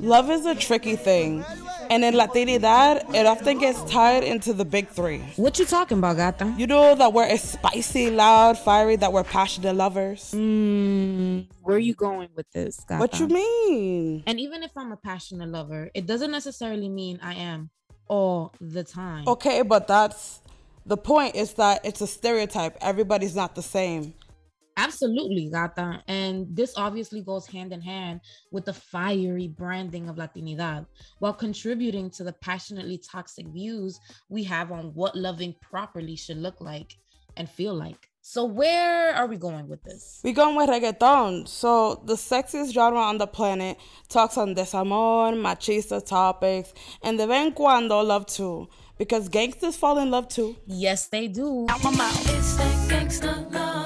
Love is a tricky thing. And in Latinidad, it often gets tied into the big three. What you talking about, gata? You know that we're spicy, loud, fiery, that we're passionate lovers? Mm, where are you going with this, gata? What you mean? And even if I'm a passionate lover, it doesn't necessarily mean I am all the time. Okay, but that's the point is that it's a stereotype. Everybody's not the same. Absolutely, gata. And this obviously goes hand in hand with the fiery branding of Latinidad while contributing to the passionately toxic views we have on what loving properly should look like and feel like. So where are we going with this? We're going with reggaeton. So the sexiest genre on the planet talks on desamor, machista topics, and de vez en cuando love too. Because gangsters fall in love too. Yes, they do. Out my mouth. It's that gangsta love.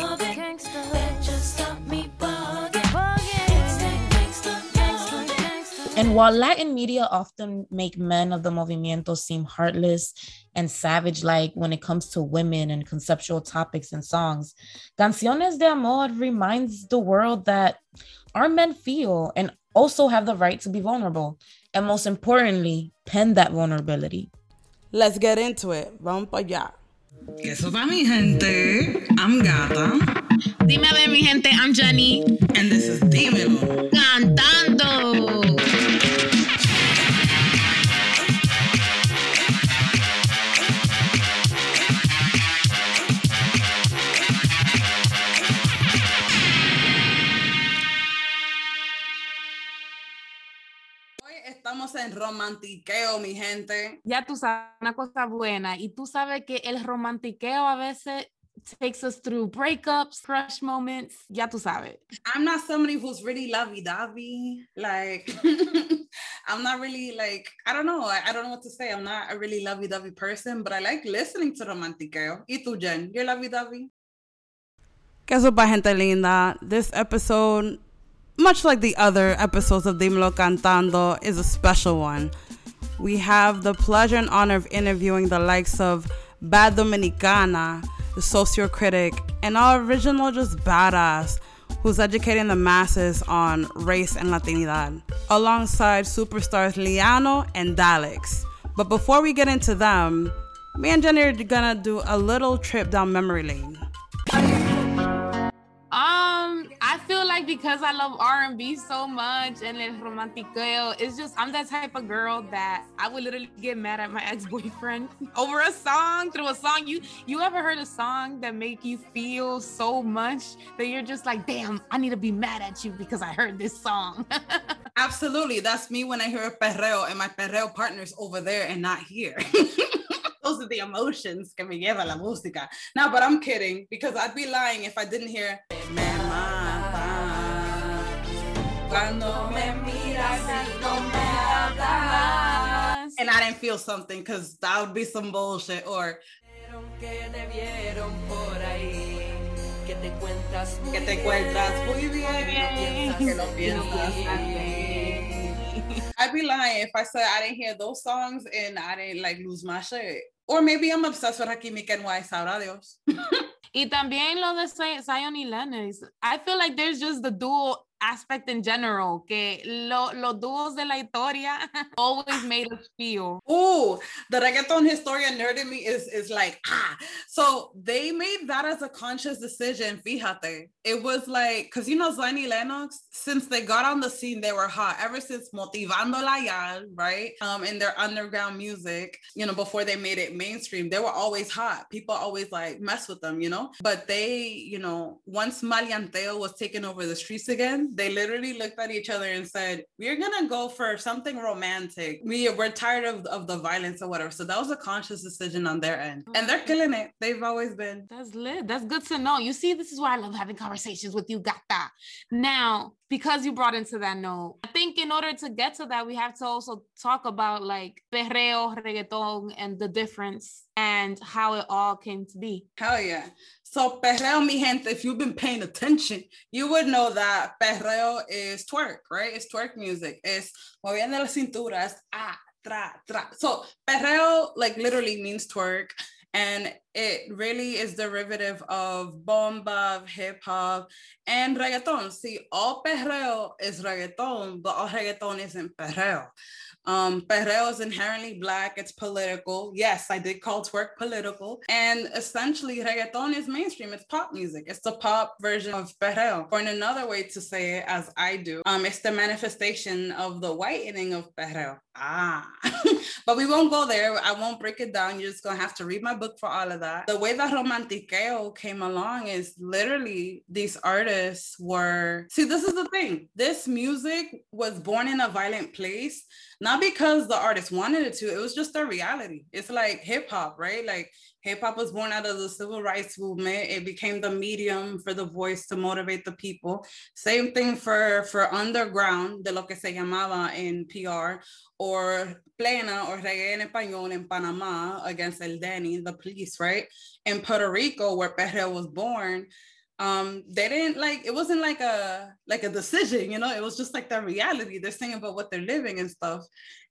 And while Latin media often make men of the movimiento seem heartless and savage like when it comes to women and conceptual topics and songs, Canciones de Amor reminds the world that our men feel and also have the right to be vulnerable. And most importantly, pen that vulnerability. Let's get into it. Vamos para allá. Eso está mi gente. I'm Gata. Dime a ver, mi gente, I'm Jenny. And this is Dímelo. Cantando. Estamos en romantiqueo, mi gente. Ya tú sabes, una cosa buena. Y tú sabes que el romantiqueo a veces takes us through breakups, crush moments. Ya tú sabes. I'm not somebody who's really lovey-dovey. Like, I'm not really like, I don't know. I, I don't know what to say. I'm not a really lovey-dovey person, but I like listening to romantiqueo. ¿Y tú, Jen? You're lovey-dovey? ¿Qué sopa, gente linda? This episode, much like the other episodes of Dímelo Cantando, is a special one. We have the pleasure and honor of interviewing the likes of Bad Dominicana, the socio-critic, and our original just badass who's educating the masses on race and Latinidad, alongside superstars Lyanno and Dalex. But before we get into them, me and Jenny are gonna do a little trip down memory lane. Um, I feel like because I love R&B so much and el romantiqueo, it's just I'm that type of girl that I would literally get mad at my ex-boyfriend over a song through a song. You you ever heard a song that make you feel so much that you're just like, damn, I need to be mad at you because I heard this song. Absolutely. That's me when I hear a perreo and my perreo partner's over there and not here. Those are the emotions que me lleva la música. No, but I'm kidding because I'd be lying if I didn't hear. Me cuando me miras y no me hablas. And I didn't feel something because that would be some bullshit. Or Que te vieron por ahí. Que te encuentras muy que te encuentras muy bien. Que lo piensas. I'd be lying if I said I didn't hear those songs and I didn't like lose my shit. Or maybe I'm obsessed with Rakim y Ken-Y, sabrá Dios. y también lo de Zion y. I feel like there's just the dual aspect in general, que lo, los dúos de la historia always made us feel. Ooh, the reggaeton historian nerd in me is is like ah. So they made that as a conscious decision. Fíjate, it was like because you know Zion Lennox, since they got on the scene, they were hot. Ever since Motivando la Yal, right? Um, in their underground music, you know, before they made it mainstream, they were always hot. People always like mess with them, you know. But they, you know, once maleanteo was taking over the streets again, they literally looked at each other and said, "We're gonna go for something romantic. We we're tired of, of the violence or whatever." So that was a conscious decision on their end, and they're killing it. They've always been. That's lit. That's good to know. You see, this is why I love having conversations with you, Gata. Now, because you brought into that note, I think in order to get to that, we have to also talk about like perreo, reggaeton, and the difference and how it all came to be. Hell yeah. So perreo, mi gente, if you've been paying attention, you would know that perreo is twerk, right? It's twerk music. It's moviendo las cinturas, ah, tra, tra. So perreo like literally means twerk. And it really is derivative of bomba, hip hop, and reggaeton. See, all perreo is reggaeton, but all reggaeton isn't perreo. Um, perreo is inherently black, it's political. Yes, I did call twerk political. And essentially, reggaeton is mainstream, it's pop music, it's the pop version of perreo. Or in another way to say it, as I do, um, it's the manifestation of the whitening of perreo. Ah, but we won't go there. I won't break it down. You're just gonna have to read my book for all of that. The way that romantiqueo came along is literally these artists were. See, this is the thing. This music was born in a violent place, not because the artist wanted it to. It was just their reality. It's like hip hop, right? Like hip hop was born out of the civil rights movement. It became the medium for the voice to motivate the people. Same thing for for underground, de lo que se llamaba in PR, or plena or reggae en español in Panama against El Danny, the police, right? In Puerto Rico, where Perreo was born, um, they didn't like it wasn't like a like a decision, you know, it was just like their reality. They're saying about what they're living and stuff.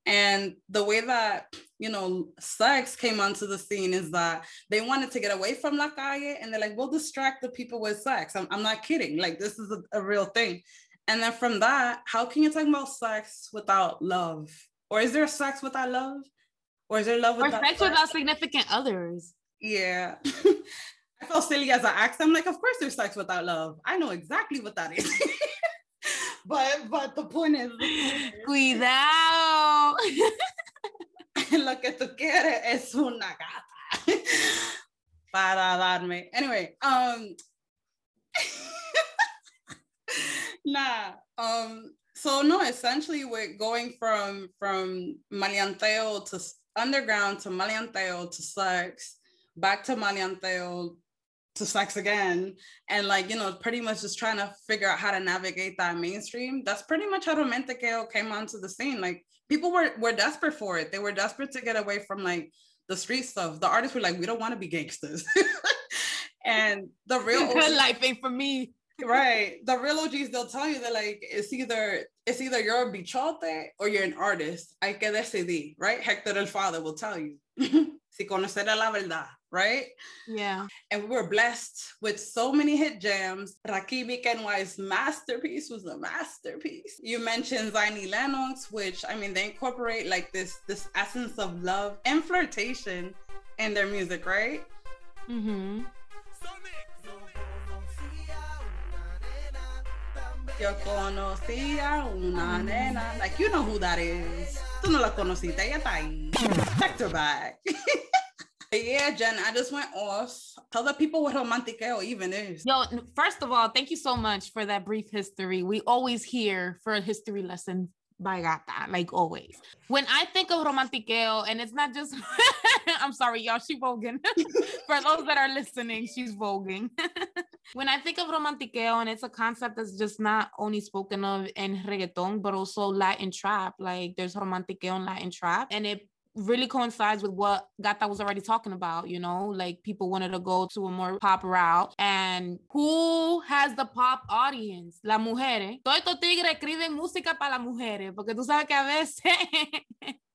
And the way that you know sex came onto the scene is that they wanted to get away from La Calle and they're like, we'll distract the people with sex. I'm, I'm not kidding. Like this is a, a real thing. And then from that, how can you talk about sex without love? Or is there sex without love? Or is there love Or without sex without significant others. Yeah. I felt silly as I asked. I'm like, of course there's sex without love. I know exactly what that is. but but the point is Cuidado. lo que tú quieres es una gata para darme. Anyway, um nah. Um so no, essentially we're going from from maleanteo to underground to maleanteo to sex, back to maleanteo to sex again and like you know pretty much just trying to figure out how to navigate that mainstream that's pretty much how romantiqueo came onto the scene. Like people were were desperate for it. They were desperate to get away from like the street stuff. The artists were like we don't want to be gangsters. And the real Good life ain't for me. right. The real og's they'll tell you that like it's either it's either you're a bichote or you're an artist. Hay que decidir right? Hector el father will tell you. Si conocer la verdad right Yeah. and we were blessed with so many hit jams. Rakim NY's masterpiece was a masterpiece. You mentioned Zion y Lennox, which I mean they incorporate like this this essence of love and flirtation in their music, right? Mm-hmm. Yo conocía una nena. Like you know who that is. Tú no la conociste, ella está ahí. Checked her back. yeah, Jen, I just went off. Tell the people what romantiqueo even is. Yo, first of all, thank you so much for that brief history. We always hear for a history lesson by Gata, like always. When I think of romantiqueo, and it's not just, I'm sorry, y'all, she voguing. for those that are listening, she's voguing. when I think of romantiqueo, and it's a concept that's just not only spoken of in reggaeton, but also Latin trap. Like there's romantiqueo and Latin trap, and it really coincides with what Gata was already talking about, you know, like people wanted to go to a more pop route. And who has the pop audience? Las mujeres. Todos estos tigres escriben música para las mujeres, porque tú sabes que a veces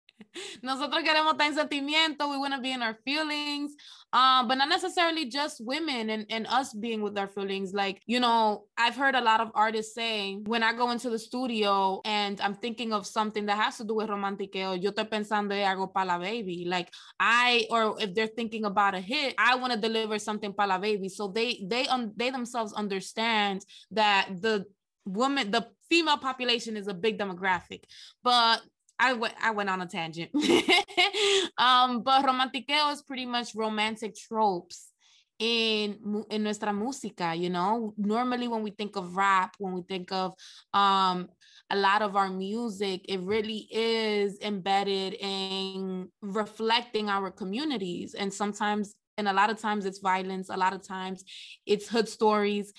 nosotros queremos estar en sentimiento, we want to be in our feelings, um, but not necessarily just women and, and us being with our feelings. Like, you know, I've heard a lot of artists say when I go into the studio and I'm thinking of something that has to do with romantiqueo, yo estoy pensando en algo para la baby. Like I, or if they're thinking about a hit, I want to deliver something para la baby. So they, they, um, they themselves understand that the woman, the female population is a big demographic, but I went I went on a tangent. um, but romantiqueo is pretty much romantic tropes in in nuestra música, you know. Normally when we think of rap, when we think of um a lot of our music, it really is embedded in reflecting our communities. And sometimes and a lot of times it's violence, a lot of times it's hood stories,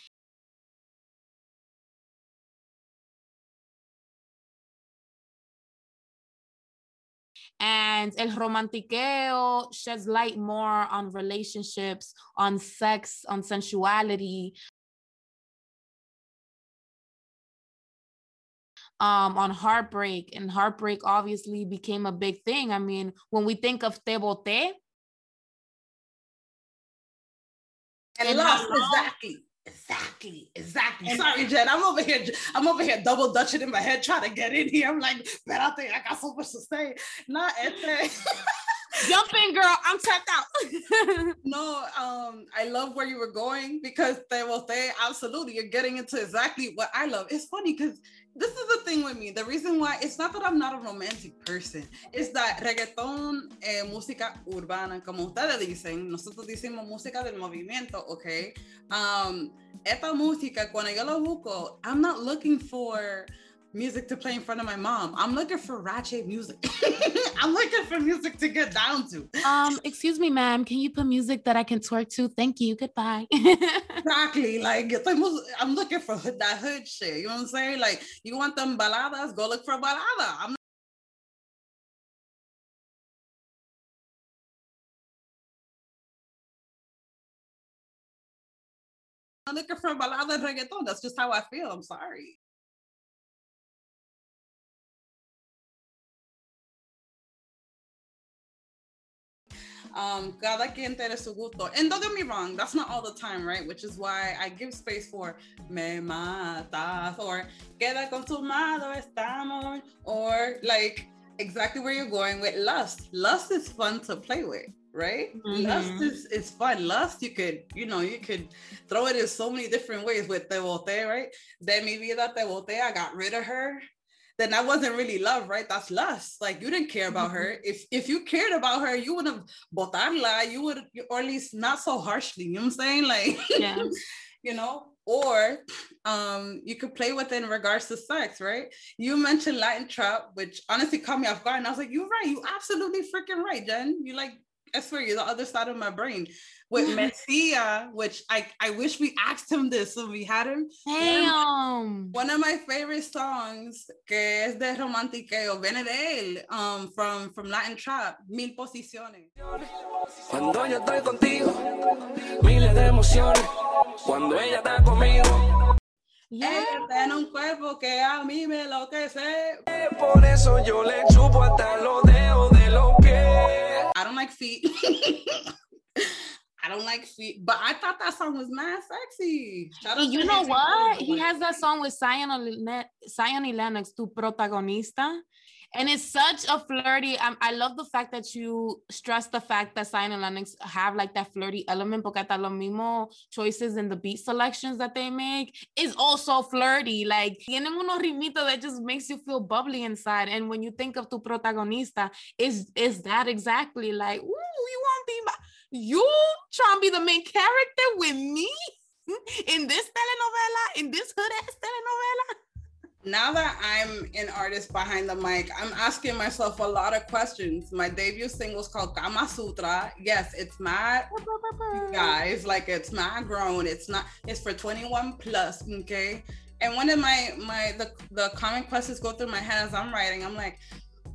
and el romantiqueo sheds light more on relationships on sex on sensuality um on heartbreak and heartbreak obviously became a big thing i mean when we think of te bote And, And lost long? Exactly. Exactly, exactly. Sorry, Jen. I'm over here. I'm over here double dutching in my head, trying to get in here. I'm like, but I think I got so much to say. Not este. Jump in, girl. I'm tapped out. No, um, I love where you were going because they will say absolutely you're getting into exactly what I love. It's funny because this is the thing with me. The reason why it's not that I'm not a romantic person, it's that reggaeton, eh, música urbana, como ustedes dicen, nosotros decimos música del movimiento, okay? Um, esta música, cuando yo lo busco, I'm not looking for music to play in front of my mom. I'm looking for ratchet music. I'm looking for music to get down to. um, excuse me, ma'am. Can you put music that I can twerk to? Thank you. Goodbye. Exactly. Like yo estoy mus- I'm looking for hood- that hood shit. You know what I'm saying? Like you want them baladas, go look for balada. I'm not looking for balada reggaeton. That's just how I feel. I'm sorry. Um cada quien tiene su gusto. And don't get me wrong that's not all the time right? Which is why i give space for me matas or queda consumado estamos or like exactly where you're going with lust. Lust is fun to play with right? Lust Mhm. is, is fun. Lust you could you know you could throw it in so many different ways with te boté right? De mi vida te boté i got rid of her then that wasn't really love, right? That's lust. Like you didn't care about her. If if you cared about her, you would have botarla. You would, or at least not so harshly. You know what I'm saying? Like, yeah. you know. Or, um, you could play with it in regards to sex, right? You mentioned Latin trap, which honestly caught me off guard, and I was like, "You're right. You absolutely freaking right, Jen. You like." I swear you're the other side of my brain with Messia, which I, I wish we asked him this when we had him. Damn. One of my favorite songs, que es de romantiqueo, viene de él, um, from, from Latin Trap, Mil Posiciones. Cuando yo estoy contigo, miles de emociones. Cuando ella está conmigo, Yeah. Ella tiene un cuerpo que a mí me enloquece. por eso yo le chupo hasta los dedos de los pies. I don't like feet. I don't like feet, but I thought that song was mad sexy. You know what? He has that song with Zion and Le- Zion y Lennox, Tu Protagonista. And it's such a flirty. Um, I love the fact that you stress the fact that and Lennox have like that flirty element, porque hasta los mismos choices in the beat selections that they make is also flirty. Like, tienen unos rimitos that just makes you feel bubbly inside. And when you think of Tu Protagonista, is is that exactly like, ooh, you want to be my, you trying to be the main character with me? in this telenovela, in this hood ass telenovela. now that I'm an artist behind the mic, I'm asking myself a lot of questions. My debut single is called Kama Sutra. Yes, it's you guys. Like it's not grown. It's not. It's for 21 plus. Okay. And one of my my the the common questions go through my head as I'm writing. I'm like,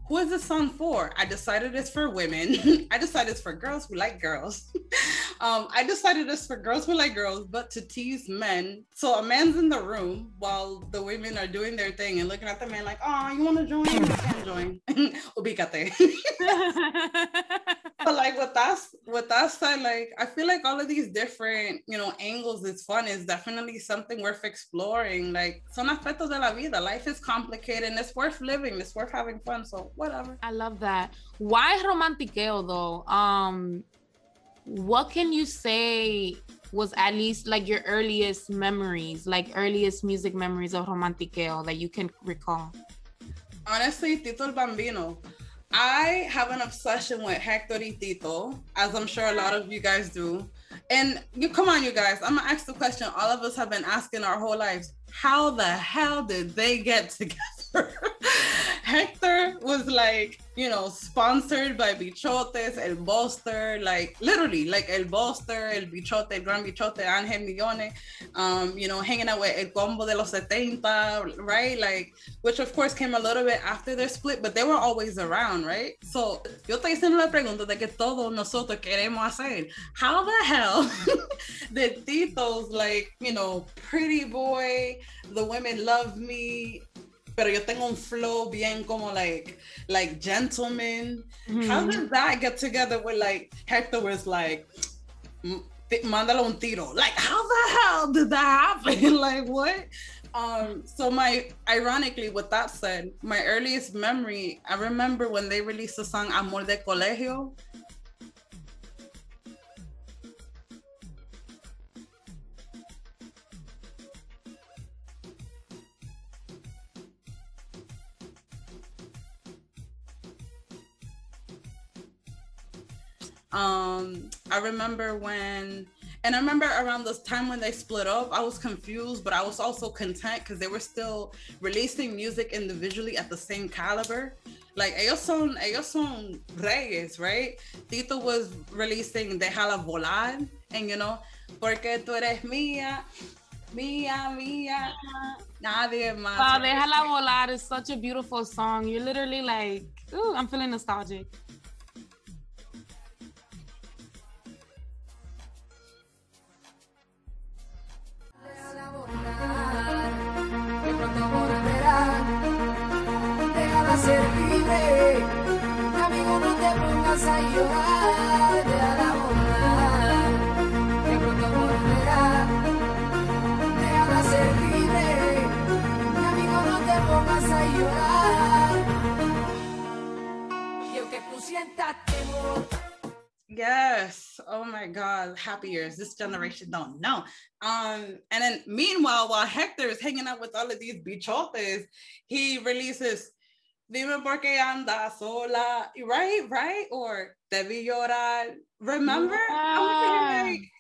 who is this song for? I decided it's for women. I decided it's for girls who like girls. um, I decided it's for girls who like girls, but to tease men. So a man's in the room while the women are doing their thing and looking at the man like, oh, you want to join? You can join. Ubícate. But like with that, with that said, like I feel like all of these different, you know, angles is fun. Is definitely something worth exploring. Like son aspectos de la vida. Life is complicated and it's worth living. It's worth having fun. So whatever. I love that. Why romantiqueo though? Um, what can you say was at least like your earliest memories, like earliest music memories of romantiqueo that you can recall? Honestly, Tito el Bambino. I have an obsession with Hector y Tito, as I'm sure a lot of you guys do. And you come on, you guys. I'm gonna ask the question all of us have been asking our whole lives. How the hell did they get together? Like, you know, sponsored by Bichotes, El Boster, like literally, like El Boster, El Bichote, El Gran Bichote, Ángel Millones, um, you know, hanging out with El Combo de los 70, right? Like, which of course came a little bit after their split, but they were always around, right? So, yo estoy haciendo la pregunta de que todos nosotros queremos hacer. How the hell did Tito's like, you know, pretty boy, the women love me, pero yo tengo un flow bien como like, like gentleman. How Mhm. did that get together with like Hector was like, "Mm, mándalo un tiro. Like, how the hell did that happen? like, what? Um, so my ironically, with that said, my earliest memory, I remember when they released the song Amor de Colegio. Um, I remember when, and I remember around this time when they split up, I was confused, but I was also content because they were still releasing music individually at the same caliber. Like ellos son, ellos son reyes, right? Tito was releasing Déjala Volar, and you know, porque tú eres mía, mía, mía, nadie más. Wow, Déjala Volar is such a beautiful song. You're literally like, ooh, I'm feeling nostalgic. Yes. Oh my God. Happy years. This generation don't know. Um, and then meanwhile, while Hector is hanging out with all of these bichotes, he releases Dime por qué anda sola. Right, right? Or Debí llorar. Remember? I was like,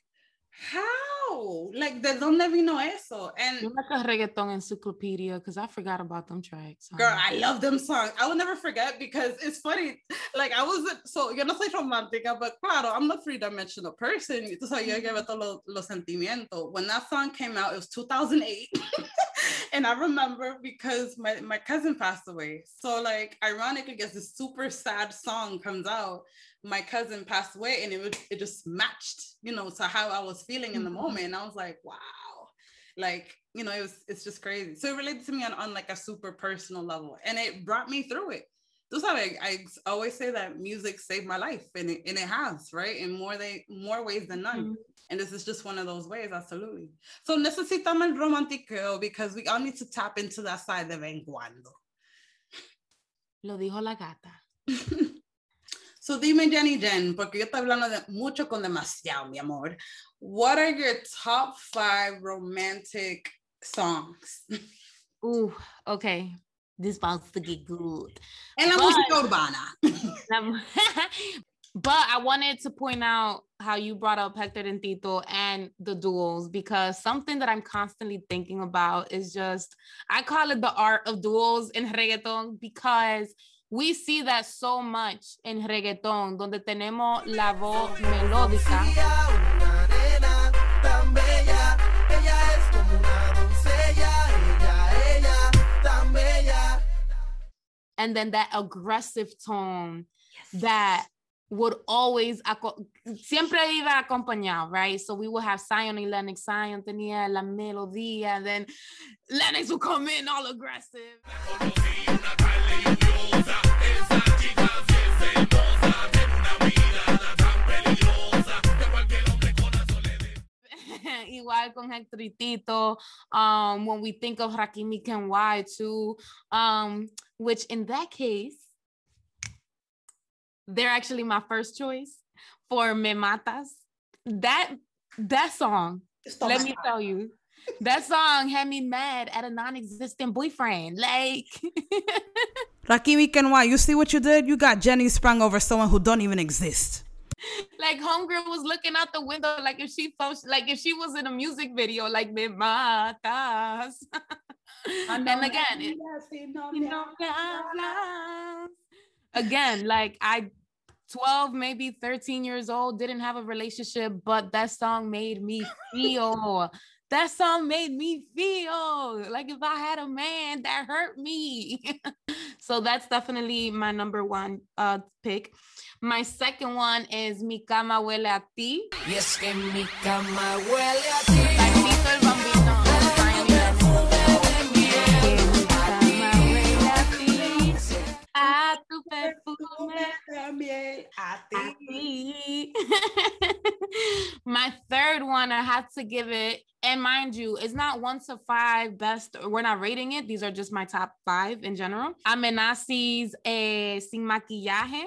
how? Like, ¿de dónde vino eso? And You're like a reggaeton encyclopedia because I forgot about them tracks. Girl, I love them songs. I will never forget because it's funny. Like I wasn't so yo no soy romántica, but claro, I'm a three-dimensional person. So yo llevo mm. todos los, los sentimientos. When that song came out, it was 2008. and I remember because my, my cousin passed away. So like ironically, as this super sad song comes out, my cousin passed away and it was it just matched, you know, to how I was feeling in the mm-hmm. moment. And I was like, wow. Like you know it was it's just crazy. So it related to me on, on like a super personal level and it brought me through it. Tú sabes, I always say that music saved my life and it, and it has right? In more they more ways than none mm-hmm. And this is just one of those ways absolutely so necesitamos el romantiqueo because we all need to tap into that side de vez en cuando Lo dijo la gata. So dime, Jenny Jen, porque yo estoy hablando de mucho con demasiado, mi amor. What are your top five romantic songs? Ooh, okay. This about to get good. En la But- música urbana. But I wanted to point out how you brought up Hector and Tito and the duels because something that I'm constantly thinking about is just I call it the art of duels in reggaeton because we see that so much in reggaeton donde tenemos la voz melódica. And then that aggressive tone that would always siempre iba acompañado, right? So we would have Zion y Lennox. Zion tenía la melodía, and then Lennox would come in all aggressive. Igual con Hector y Tito. Um, when we think of Rakim y Ken-Y too, um, which in that case, they're actually my first choice for Me Matas. That that song, let me tell you, that song had me mad at a non-existent boyfriend. Like, Rakim y Ken-Y, you see what you did? You got Jenny sprung over someone who don't even exist. like homegirl was looking out the window, like if she thought, like if she was in a music video, like Me Matas. and then again, it, you know, me hablas. again, like I 12, maybe 13 years old, didn't have a relationship, but that song made me feel. that song made me feel like if I had a man that hurt me. so that's definitely my number one uh pick. My second one is Mi cama huele a ti. Y es que mi cama huele a ti. Perfume. También a a ti. My third one, I had to give it. And mind you, it's not one to five best. We're not rating it. These are just my top five in general. Amenazzy's eh, Sin Maquillaje.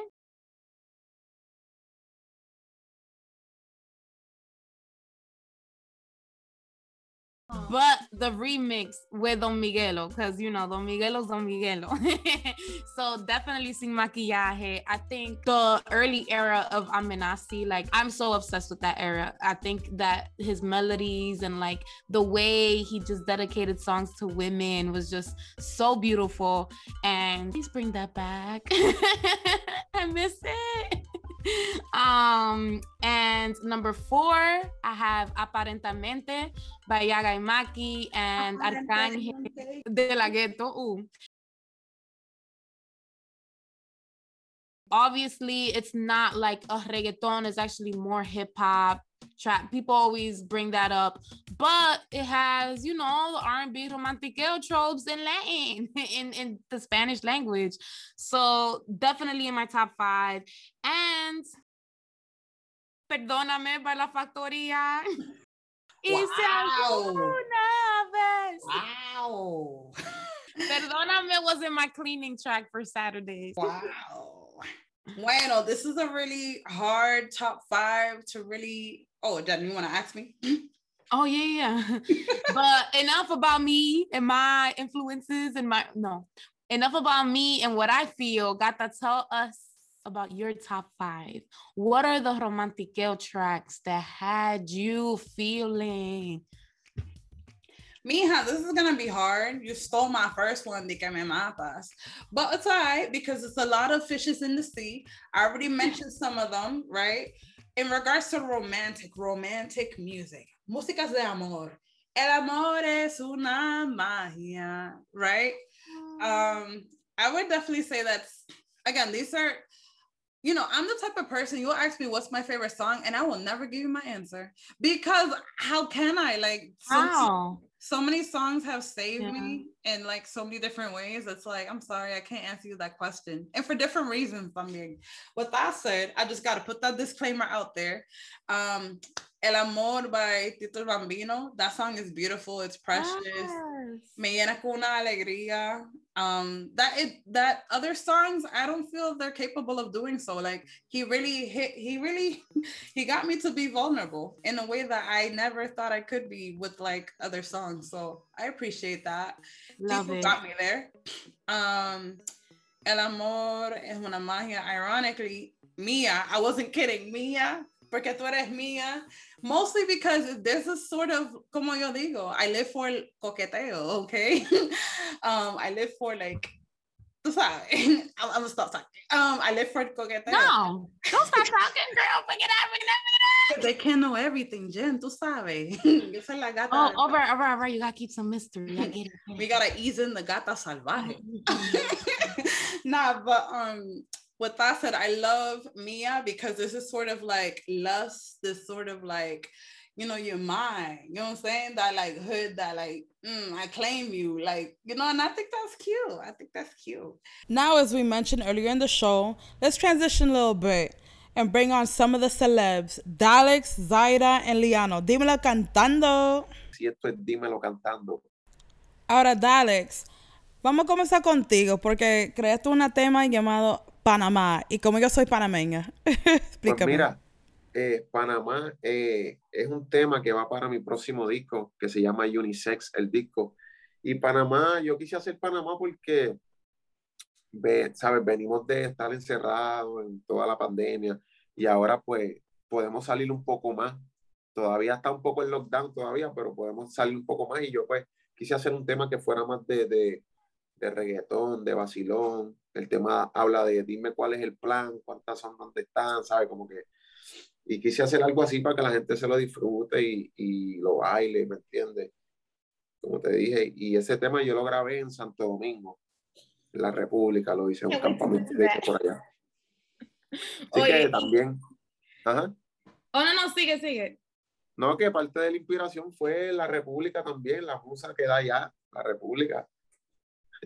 But the remix with Don Miguelo, because you know Don Miguelo's Don Miguelo. so definitely Sin Maquillaje. I think the early era of Amenazzy, like I'm so obsessed with that era. I think that his melodies and like the way he just dedicated songs to women was just so beautiful. And please bring that back. I miss it. um and number four i have aparentamente by yaga Mackie and arcángel de la ghetto. Ooh. obviously it's not like a reggaeton it's actually more hip-hop trap people always bring that up but it has you know all the r&b romantiqueo tropes in latin in, in the spanish language so definitely in my top five and perdóname by la factoría Wow. Wow. Perdóname was in my cleaning track for Saturdays. Wow. Bueno, this is a really hard top five to really. Oh, Jen, you want to ask me? Oh yeah, yeah. but enough about me and my influences and my no. Enough about me and what I feel. Gotta tell us about your top five. What are the romantiqueo tracks that had you feeling? Mija, this is gonna be hard. You stole my first one, de que me matas. But it's all right because it's a lot of fishes in the sea. I already mentioned some of them, right? In regards to romantic, romantic music, músicas de amor. El amor es una magia, right? Um, I would definitely say that's again, these are you know, I'm the type of person you'll ask me what's my favorite song, and I will never give you my answer because how can I like so- Wow. so many songs have saved Yeah. me in like so many different ways. It's like, I'm sorry, I can't answer you that question. And for different reasons, I'm mean, with that said, I just got to put that disclaimer out there. Um, El Amor by Tito Bambino, that song is beautiful, it's precious. Yes. Me llena con una alegría. Um, that it that other songs, I don't feel they're capable of doing so. Like he really hit, he really he got me to be vulnerable in a way that I never thought I could be with like other songs. So I appreciate that. Love Tito it. got me there. Um, El amor es una magia. Ironically, Mia, I wasn't kidding. Mia, porque tú eres mía. Mostly because there's a sort of, como yo digo, I live for el coqueteo, okay? um, I live for like, tú sabes, I'm, I'm gonna stop talking. Um, I live for el coqueteo. No, don't stop talking, girl. Bring it up, bring it up, bring it They can't know everything, Jen, tú sabes. Yo soy la gata. up. Oh, over, over, over. You gotta keep some mystery. I get it. we gotta ease in the gata salvaje. nah, but um, with that said, I love Mia because this is sort of like lust, this sort of like, you know, you're mine. You know what I'm saying? That like hood, that like, mm, I claim you, like, you know, and I think that's cute. I think that's cute. Now, as we mentioned earlier in the show, let's transition a little bit and bring on some of the celebs Dalex, Zahira, and Lyanno. Dímelo cantando. Si esto es dímelo cantando. Ahora, Dalex, vamos a comenzar contigo porque creaste un tema llamado Panamá. Y como yo soy panameña, Pues explícame. mira, eh, Panamá eh, es un tema que va para mi próximo disco, que se llama Unisex, el disco. Y Panamá, yo quise hacer Panamá porque, ve, ¿sabes? Venimos de estar encerrados en toda la pandemia y ahora pues podemos salir un poco más. Todavía está un poco el lockdown todavía, pero podemos salir un poco más y yo pues quise hacer un tema que fuera más de, de, de reggaetón, de vacilón. El tema habla de dime cuál es el plan, cuántas son, dónde están, ¿sabes? Como que... Y quise hacer algo así para que la gente se lo disfrute y, y lo baile, ¿me entiendes? Como te dije, y ese tema yo lo grabé en Santo Domingo, en la República, lo hice en un campamento de that. por allá. Así Oye, que también, ajá. Oh, no, no, sigue, sigue. No, que parte de la inspiración fue la República también, la musa que da allá, la República.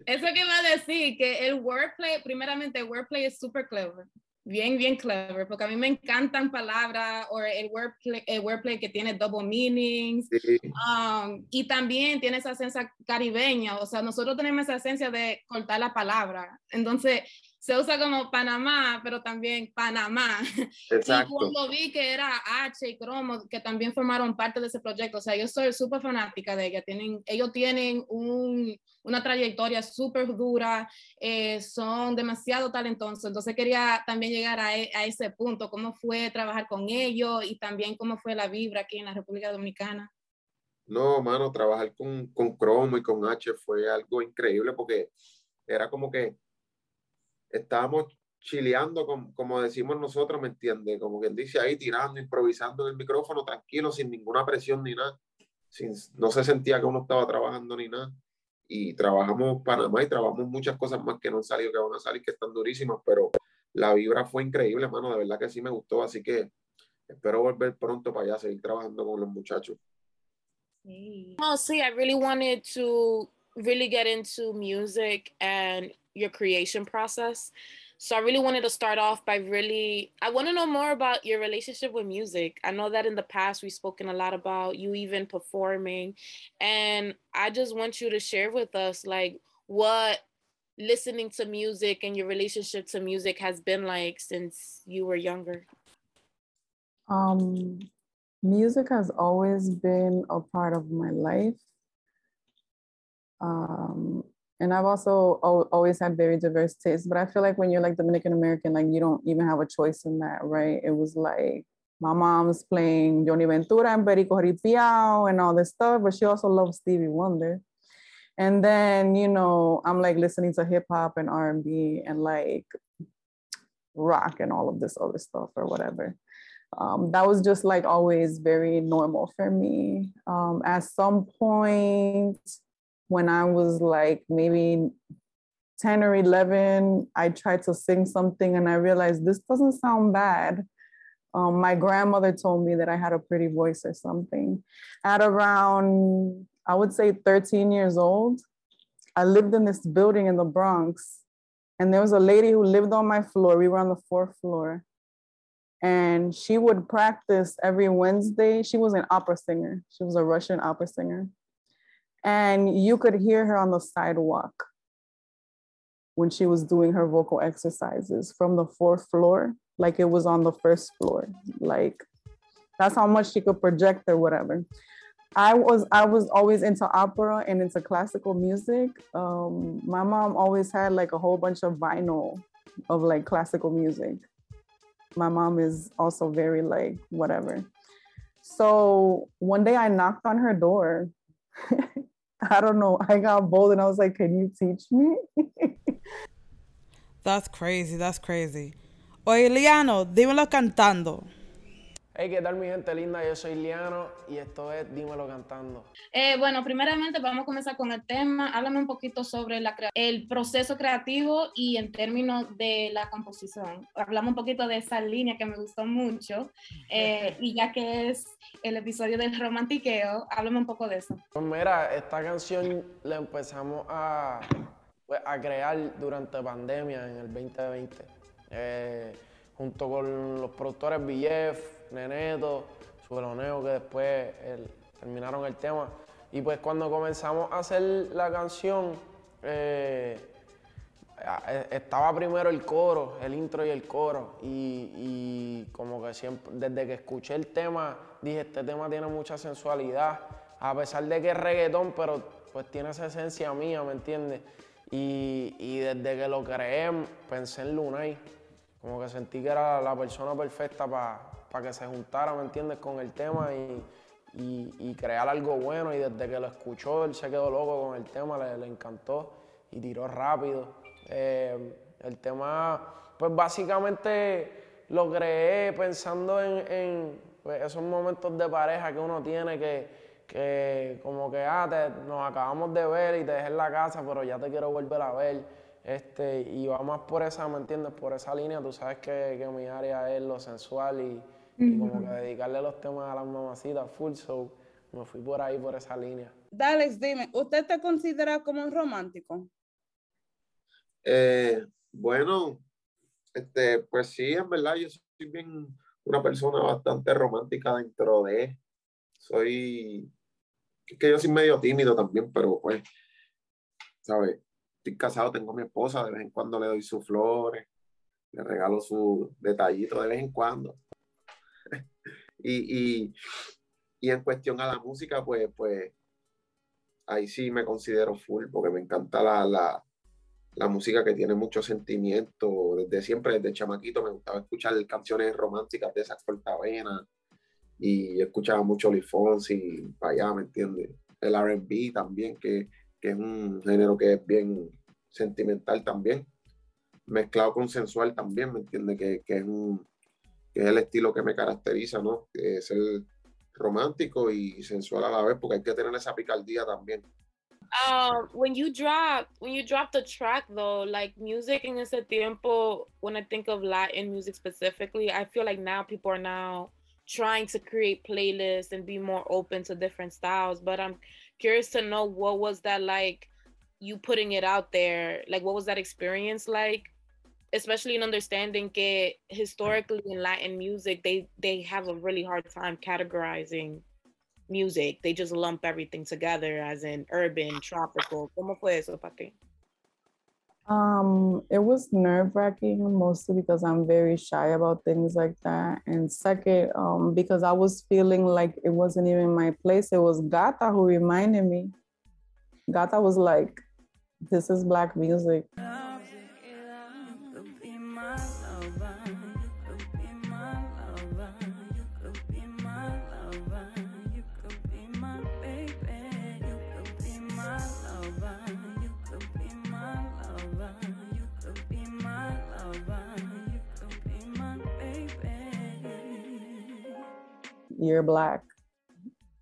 Eso que iba a decir, que el wordplay, primeramente, el wordplay es super clever. bien, bien clever, porque a mí me encantan palabras o el wordplay, el wordplay que tiene double meanings. Sí, Um, y también tiene esa esencia caribeña, o sea, nosotros tenemos esa esencia de cortar la palabra. Entonces, se usa como Panamá, pero también Panamá. Y exacto. cuando vi que era H y Cromo, que también formaron parte de ese proyecto, o sea, yo soy súper fanática de ella. Tienen, ellos tienen un, una trayectoria súper dura, eh, son demasiado talentosos. Entonces quería también llegar a, e- a ese punto, cómo fue trabajar con ellos y también cómo fue la vibra aquí en la República Dominicana. No, mano, trabajar con, con Cromo y con H fue algo increíble porque era como que estábamos chileando, com- como decimos nosotros, ¿me entiendes? Como quien dice ahí, tirando, improvisando en el micrófono, tranquilo, sin ninguna presión ni nada. Sin, no se sentía que uno estaba trabajando ni nada. Y trabajamos Panamá y trabajamos muchas cosas más que no han salido, que van a salir, que están durísimas, pero la vibra fue increíble, mano, de verdad que sí me gustó, así que espero volver pronto para allá, seguir trabajando con los muchachos. Mostly, I really wanted to really get into music and your creation process. So I really wanted to start off by really, I want to know more about your relationship with music. I know that in the past we've spoken a lot about you even performing, and I just want you to share with us like what listening to music and your relationship to music has been like since you were younger. Um, music has always been a part of my life. Um, and I've also al- always had very diverse tastes, but I feel like when you're like Dominican American, like you don't even have a choice in that, right? It was like my mom's playing Johnny Ventura and Perico Ripiao and all this stuff, but she also loves Stevie Wonder. And then, you know, I'm like listening to hip hop and R&B and like rock and all of this other stuff or whatever um, that was just like always very normal for me. Um, at some point, when I was like maybe 10 or 11, I tried to sing something and I realized this doesn't sound bad. Um, my grandmother told me that I had a pretty voice or something. At around, I would say 13 years old, I lived in this building in the Bronx, and there was a lady who lived on my floor. We were on the fourth floor and she would practice every Wednesday. She was an opera singer. She was a Russian opera singer. And you could hear her on the sidewalk when she was doing her vocal exercises from the fourth floor, like it was on the first floor. Like that's how much she could project or whatever. I was I was always into opera and into classical music. Um, my mom always had like a whole bunch of vinyl of like classical music my mom is also very like whatever. So one day I knocked on her door. I don't know. I got bold and I was like, "Can you teach me?" That's crazy. That's crazy. Oye, Lyanno, dímelo cantando. Hey, ¿qué tal mi gente linda? Yo soy Liano y esto es Dímelo Cantando. Eh, bueno, primeramente vamos a comenzar con el tema. Háblame un poquito sobre la el proceso creativo y en términos de la composición. Hablamos un poquito de esa línea que me gustó mucho. eh, y ya que es el episodio del romantiqueo, háblame un poco de eso. Pues mira, esta canción la empezamos a, pues, a crear durante pandemia en el 2020. eh, junto con los productores BF, Neneto, Sueloneo, que después terminaron el tema. Y pues cuando comenzamos a hacer la canción, eh, estaba primero el coro, el intro y el coro. Y, y como que siempre, desde que escuché el tema, dije, este tema tiene mucha sensualidad. A pesar de que es reggaetón, pero pues tiene esa esencia mía, ¿me entiendes? Y, y desde que lo creé, pensé en Lunay. Como que sentí que era la persona perfecta para que se juntara, ¿me entiendes? Con el tema y, crear algo bueno. Y desde que lo escuchó, él se quedó loco con el tema, le, encantó y tiró rápido. Eh, el tema, pues básicamente lo creé pensando en, pues, esos momentos de pareja que uno tiene que, que como que ah, nos acabamos de ver y te dejé en la casa, pero ya te quiero volver a ver. Este, y va más por esa, ¿me entiendes? Por esa línea, tú sabes que mi área es lo sensual y, y como que dedicarle los temas a las mamacitas full, so me fui por ahí, por esa línea. Dalex, dime, ¿usted te considera como un romántico? Eh, bueno, Este, pues sí, en verdad, yo soy bien una persona bastante romántica dentro de. Soy. Es que yo soy medio tímido también, pero pues, ¿sabes? Estoy casado, tengo a mi esposa, de vez en cuando le doy sus flores, le regalo su detallito de vez en cuando. Y, y, y en cuestión a la música, pues, pues, ahí sí me considero full, porque me encanta la, la, la música que tiene mucho sentimiento. Desde siempre, desde chamaquito, me gustaba escuchar canciones románticas de esas cortavenas y escuchaba mucho Lee Fonsi para allá, ¿me entiendes? El RB también, que, que es un género que es bien sentimental también, mezclado con sensual también, ¿me entiendes? Que, que es un, que es el estilo que me caracteriza, ¿no? Es el romántico y sensual a la vez, porque hay que tener esa picardía también. Um, when you drop when you drop the track though, like music in ese tiempo, when I think of Latin music specifically, I feel like now people are now trying to create playlists and be more open to different styles. But I'm curious to know what was that like you putting it out there? Like what was that experience like? Especially in understanding que historically in Latin music, they they have a really hard time categorizing music. They just lump everything together as in urban, tropical. ¿Cómo fue eso para ti? Um, it was nerve wracking mostly because I'm very shy about things like that. And second, um, because I was feeling like it wasn't even my place. It was Gata who reminded me. Gata was like, this is black music. You're black.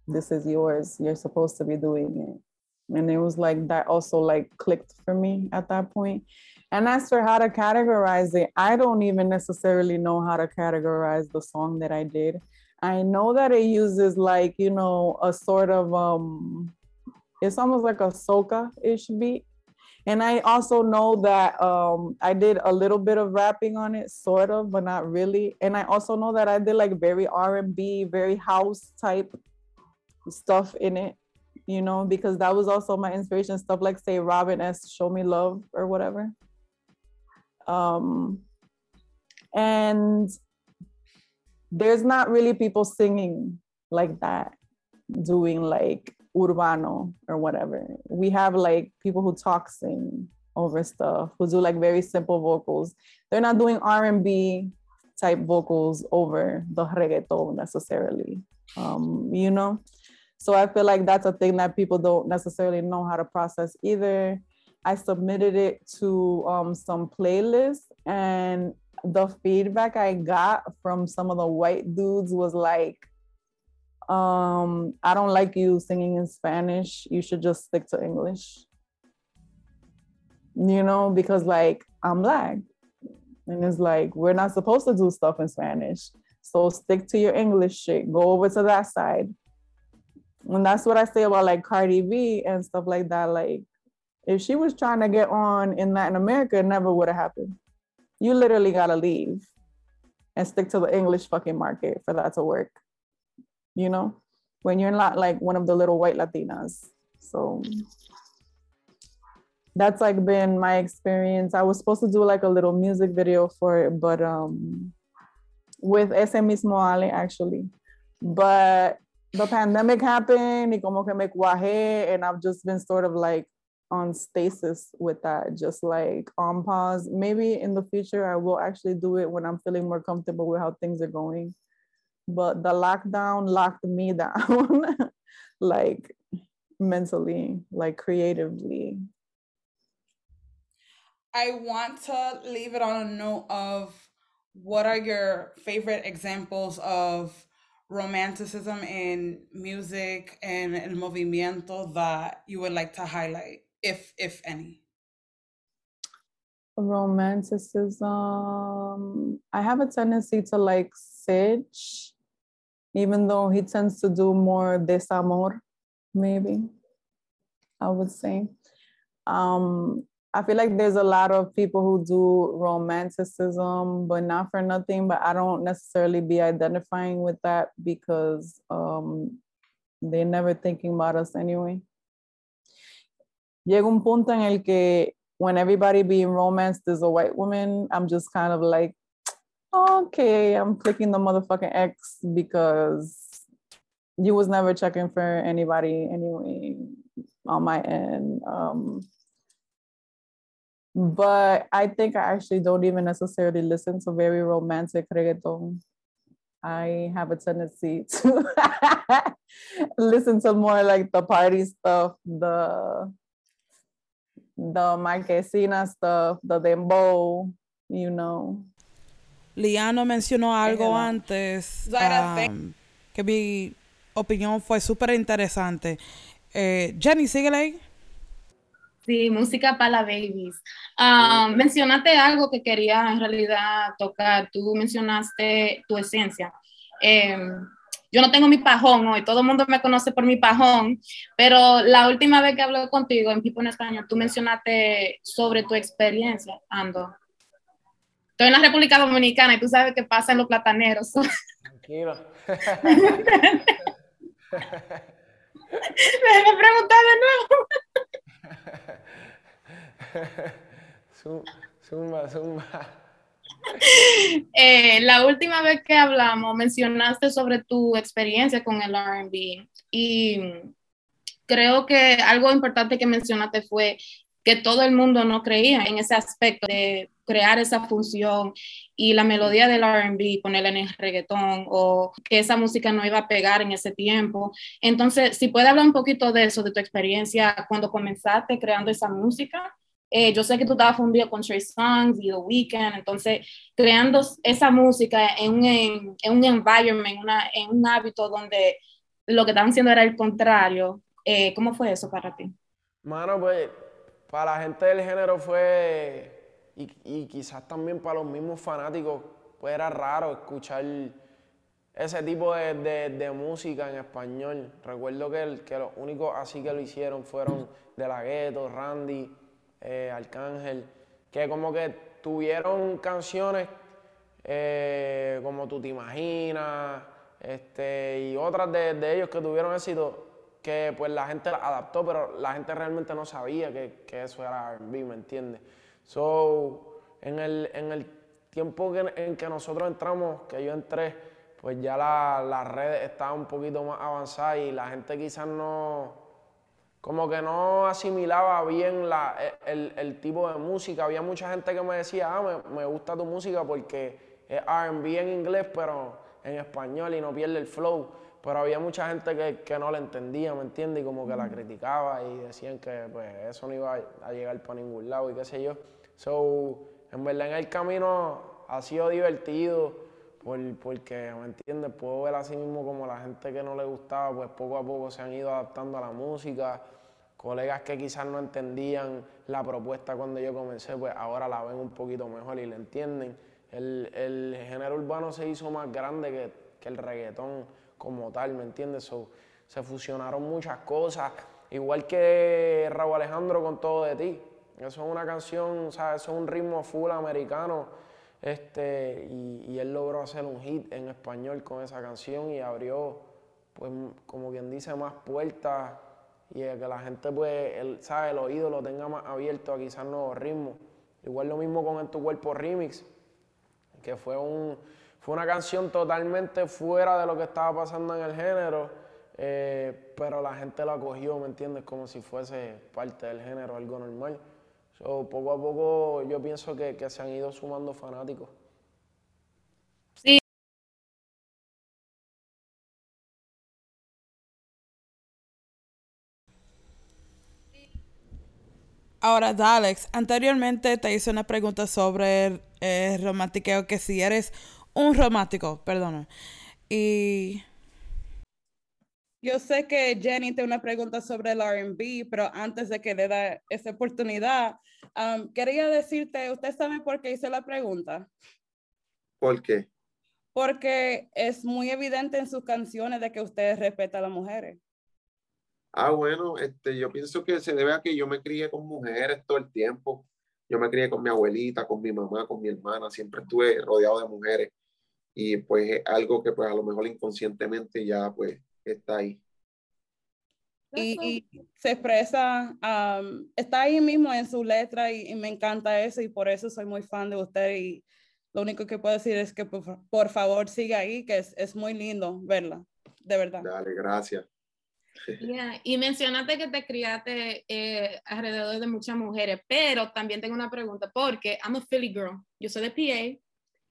This is yours. You're supposed to be doing it. And it was like that also like clicked for me at that point. And as for how to categorize it, I don't even necessarily know how to categorize the song that I did. I know that it uses like, you know, a sort of um it's almost like a soca-ish beat. And I also know that um, I did a little bit of rapping on it, sort of, but not really. And I also know that I did like very R&B, very house type stuff in it, you know, because that was also my inspiration. Stuff like say Robin S. Show Me Love or whatever. Um, and there's not really people singing like that, doing like urbano or whatever. We have like people who talk sing over stuff, who do like very simple vocals. They're not doing R&B type vocals over the reggaeton necessarily. Um, you know? So I feel like that's a thing that people don't necessarily know how to process either. I submitted it to um, some playlists and the feedback I got from some of the white dudes was like, um, I don't like you singing in Spanish. You should just stick to English. You know, because like I'm black. And it's like we're not supposed to do stuff in Spanish. So stick to your English shit. Go over to that side. And that's what I say about like Cardi B and stuff like that. Like if she was trying to get on in Latin America, it never would have happened. You literally gotta leave and stick to the English fucking market for that to work you know, when you're not like one of the little white Latinas. So that's like been my experience. I was supposed to do like a little music video for it, but um with ese mismo Ale actually. But the pandemic happened y como que me cuajé and I've just been sort of like on stasis with that, just like on pause. Maybe in the future I will actually do it when I'm feeling more comfortable with how things are going but the lockdown locked me down like mentally like creatively. I want to leave it on a note of what are your favorite examples of romanticism in music and el movimiento that you would like to highlight, if if any? romanticism. I have a tendency to like Sech even though he tends to do more desamor, maybe I would say. Um, I feel like there's a lot of people who do romanticism, but not for nothing. But I don't necessarily be identifying with that because um, they're never thinking about us anyway. Llega un punto en el que when everybody being romanced is a white woman, I'm just kind of like, okay, I'm clicking the motherfucking X because you was never checking for anybody anyway on my end. Um, but I think I actually don't even necessarily listen to very romantic reggaeton. I have a tendency to listen to more like the party stuff, the the marquesina stuff, the dembow, you know. Liano mencionó algo antes um, que mi opinión fue súper interesante. Eh, Jenny, síguele ahí. Sí, música para babies. Ah, mencionaste algo que quería en realidad tocar. Tú mencionaste tu esencia. Em, yo no tengo mi pajón hoy, todo el mundo me conoce por mi pajón, pero la última vez que hablé contigo en Pipo en Español, tú mencionaste sobre tu experiencia, Ando. Estoy en la República Dominicana y tú sabes qué pasa en los plataneros. Tranquilo. Déjame preguntar de nuevo. Zum- Zumba, zumba. Eh, la última vez que hablamos mencionaste sobre tu experiencia con el RB y creo que algo importante que mencionaste fue que todo el mundo no creía en ese aspecto de crear esa función y la melodía del RB, ponerla en el reggaetón o que esa música no iba a pegar en ese tiempo. Entonces, si puedes hablar un poquito de eso, de tu experiencia cuando comenzaste creando esa música. Eh, yo sé que tú estabas fundido con Trey Songs y The Weeknd, entonces creando esa música en un, en, en un environment, una, en un hábito donde lo que estaban haciendo era el contrario. Eh, ¿Cómo fue eso para ti? Mano, pues para la gente del género fue, y, quizás también para los mismos fanáticos, pues era raro escuchar ese tipo de, música en español. Recuerdo que, los únicos así que lo hicieron fueron De La Ghetto, Randy, eh, Arcángel, que como que tuvieron canciones eh, como Tú Te Imaginas, este, y otras de, ellos que tuvieron éxito, que pues la gente adaptó, pero la gente realmente no sabía que, que eso era R&B, ¿me entiendes? So, en el, en el tiempo que- en que nosotros entramos, que yo entré, pues ya la- las redes estaban un poquito más avanzadas y la gente quizás no, como que no asimilaba bien la, el, el tipo de música. Había mucha gente que me decía, ah, me, me gusta tu música porque es RB en inglés, pero en español y no pierde el flow. Pero había mucha gente que, que no la entendía, ¿me entiendes? Y como que la criticaba y decían que pues, eso no iba a, llegar para ningún lado y qué sé yo. So, en verdad en el camino ha sido divertido por- porque, ¿me entiendes? Puedo ver así mismo como la gente que no le gustaba, pues poco a poco se han ido adaptando a la música. Colegas que quizás no entendían la propuesta cuando yo comencé, pues ahora la ven un poquito mejor y la entienden. El, el género urbano se hizo más grande que, que el reggaetón como tal, ¿me entiendes? So, se fusionaron muchas cosas, igual que Raúl Alejandro con Todo de Ti. Eso es una canción, ¿sabes? Eso es un ritmo full americano. Este, y, y él logró hacer un hit en español con esa canción y abrió, pues, como quien dice, más puertas y que la gente, pues, el, ¿sabe? el oído lo tenga más abierto a quizás nuevos ritmos. Igual lo mismo con En Tu Cuerpo Remix, que fue, un, fue una canción totalmente fuera de lo que estaba pasando en el género, eh, pero la gente la acogió, ¿me entiendes? Como si fuese parte del género, algo normal. So, poco a poco yo pienso que, que se han ido sumando fanáticos. Sí. Ahora, Dalex, anteriormente te hice una pregunta sobre el, el romantiqueo, que si eres un romántico, perdona. Y Yo sé que Jenny tiene una pregunta sobre el RB, pero antes de que le dé esa oportunidad, um, quería decirte, ¿usted sabe por qué hice la pregunta? ¿Por qué? Porque es muy evidente en sus canciones de que usted respeta a las mujeres. Ah, bueno, este, yo pienso que se debe a que yo me crié con mujeres todo el tiempo. Yo me crié con mi abuelita, con mi mamá, con mi hermana, siempre estuve rodeado de mujeres y pues es algo que pues a lo mejor inconscientemente ya pues está ahí. y, y se expresa, um, está ahí mismo en su letra y, y me encanta eso y por eso soy muy fan de usted y lo único que puedo decir es que por, por favor siga ahí, que es, es muy lindo verla, de verdad. Dale, gracias. Yeah, Y mencionaste que te criaste eh, alrededor de muchas mujeres, pero también tengo una pregunta, porque I'm a Philly girl, yo soy de PA,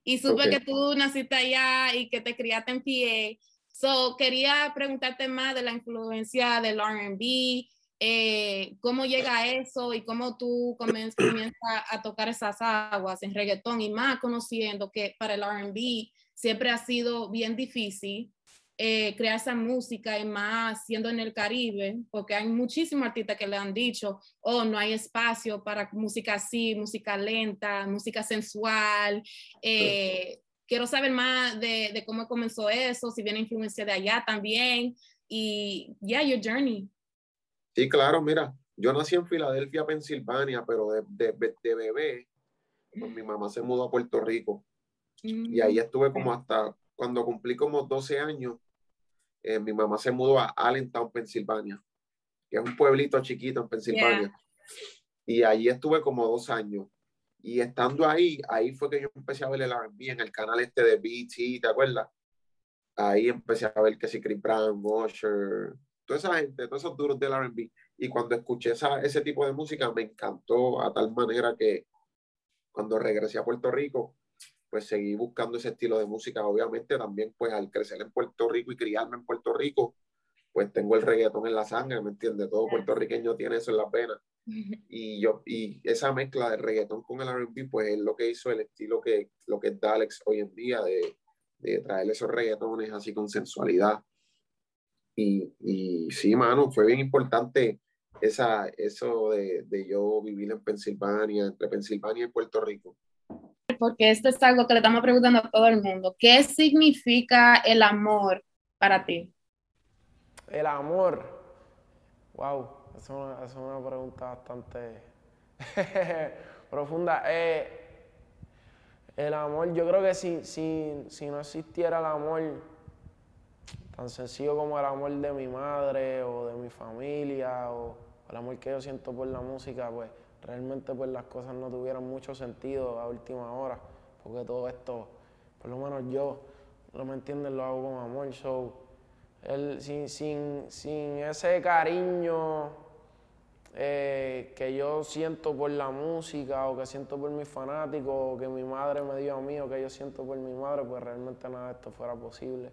y supe Ok. que tú naciste allá y que te criaste en PA. So, quería preguntarte más de la influencia del R&B, eh, cómo llega eso y cómo tú comienzas a tocar esas aguas en reggaetón y más conociendo que para el R&B siempre ha sido bien difícil eh, crear esa música y más siendo en el Caribe, porque hay muchísimos artistas que le han dicho, oh, no hay espacio para música así, música lenta, música sensual. Eh, quiero saber más de, de cómo comenzó eso, si viene influencia de allá también. Y, yeah, your journey. Sí, claro, mira, yo nací en Filadelfia, Pensilvania, pero de, de, de bebé, pues mi mamá se mudó a Puerto Rico y ahí estuve como hasta cuando cumplí como 12 años, eh, mi mamá se mudó a Allentown, Pensilvania, que es un pueblito chiquito en Pensilvania. Y allí estuve como dos años. Y estando ahí, ahí fue que yo empecé a ver el R&B en el canal este de BT, ¿te acuerdas? Ahí empecé a ver que si Chris Brown, Usher, toda esa gente, todos esos duros del R&B. Y cuando escuché esa, ese tipo de música me encantó a tal manera que cuando regresé a Puerto Rico, pues seguí buscando ese estilo de música. Obviamente también pues al crecer en Puerto Rico y criarme en Puerto Rico, pues tengo el reggaetón en la sangre, ¿me entiendes? Todo puertorriqueño tiene eso en las venas. Y yo, y esa mezcla de reggaetón con el R&B, pues es lo que hizo el estilo que, lo que es Dalex hoy en día, de, de traer esos reggaetones así con sensualidad. Y, y sí, mano, fue bien importante esa, eso de, de yo vivir en Pensilvania, entre Pensilvania y Puerto Rico. Porque esto es algo que le estamos preguntando a todo el mundo. ¿Qué significa el amor para ti? El amor. Wow, es una, es una pregunta bastante profunda. Eh, el amor, yo creo que si, si, si no existiera el amor tan sencillo como el amor de mi madre o de mi familia o el amor que yo siento por la música, pues realmente pues las cosas no tuvieran mucho sentido a última hora, porque todo esto, por lo menos yo, no me entienden, lo hago con amor. So, el- sin, sin, sin ese cariño eh, que yo siento por la música o que siento por mis fanáticos o que mi madre me dio a mí o que yo siento por mi madre, pues realmente nada de esto fuera posible.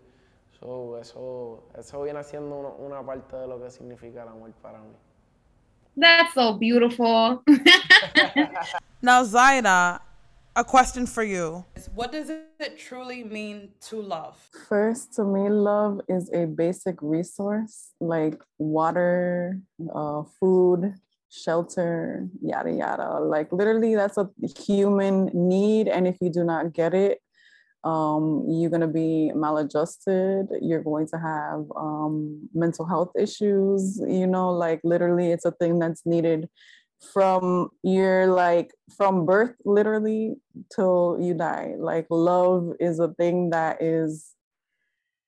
So, eso, eso viene siendo una parte de lo que significa el amor para mí. That's so beautiful. Now, Zahira, a question for you. What does it truly mean to love? First, to me, love is a basic resource like water, uh, food, shelter, yada, yada. Like, literally, that's a human need. And if you do not get it, um, you're going to be maladjusted. You're going to have um, mental health issues. You know, like, literally, it's a thing that's needed from your like from birth literally till you die like love is a thing that is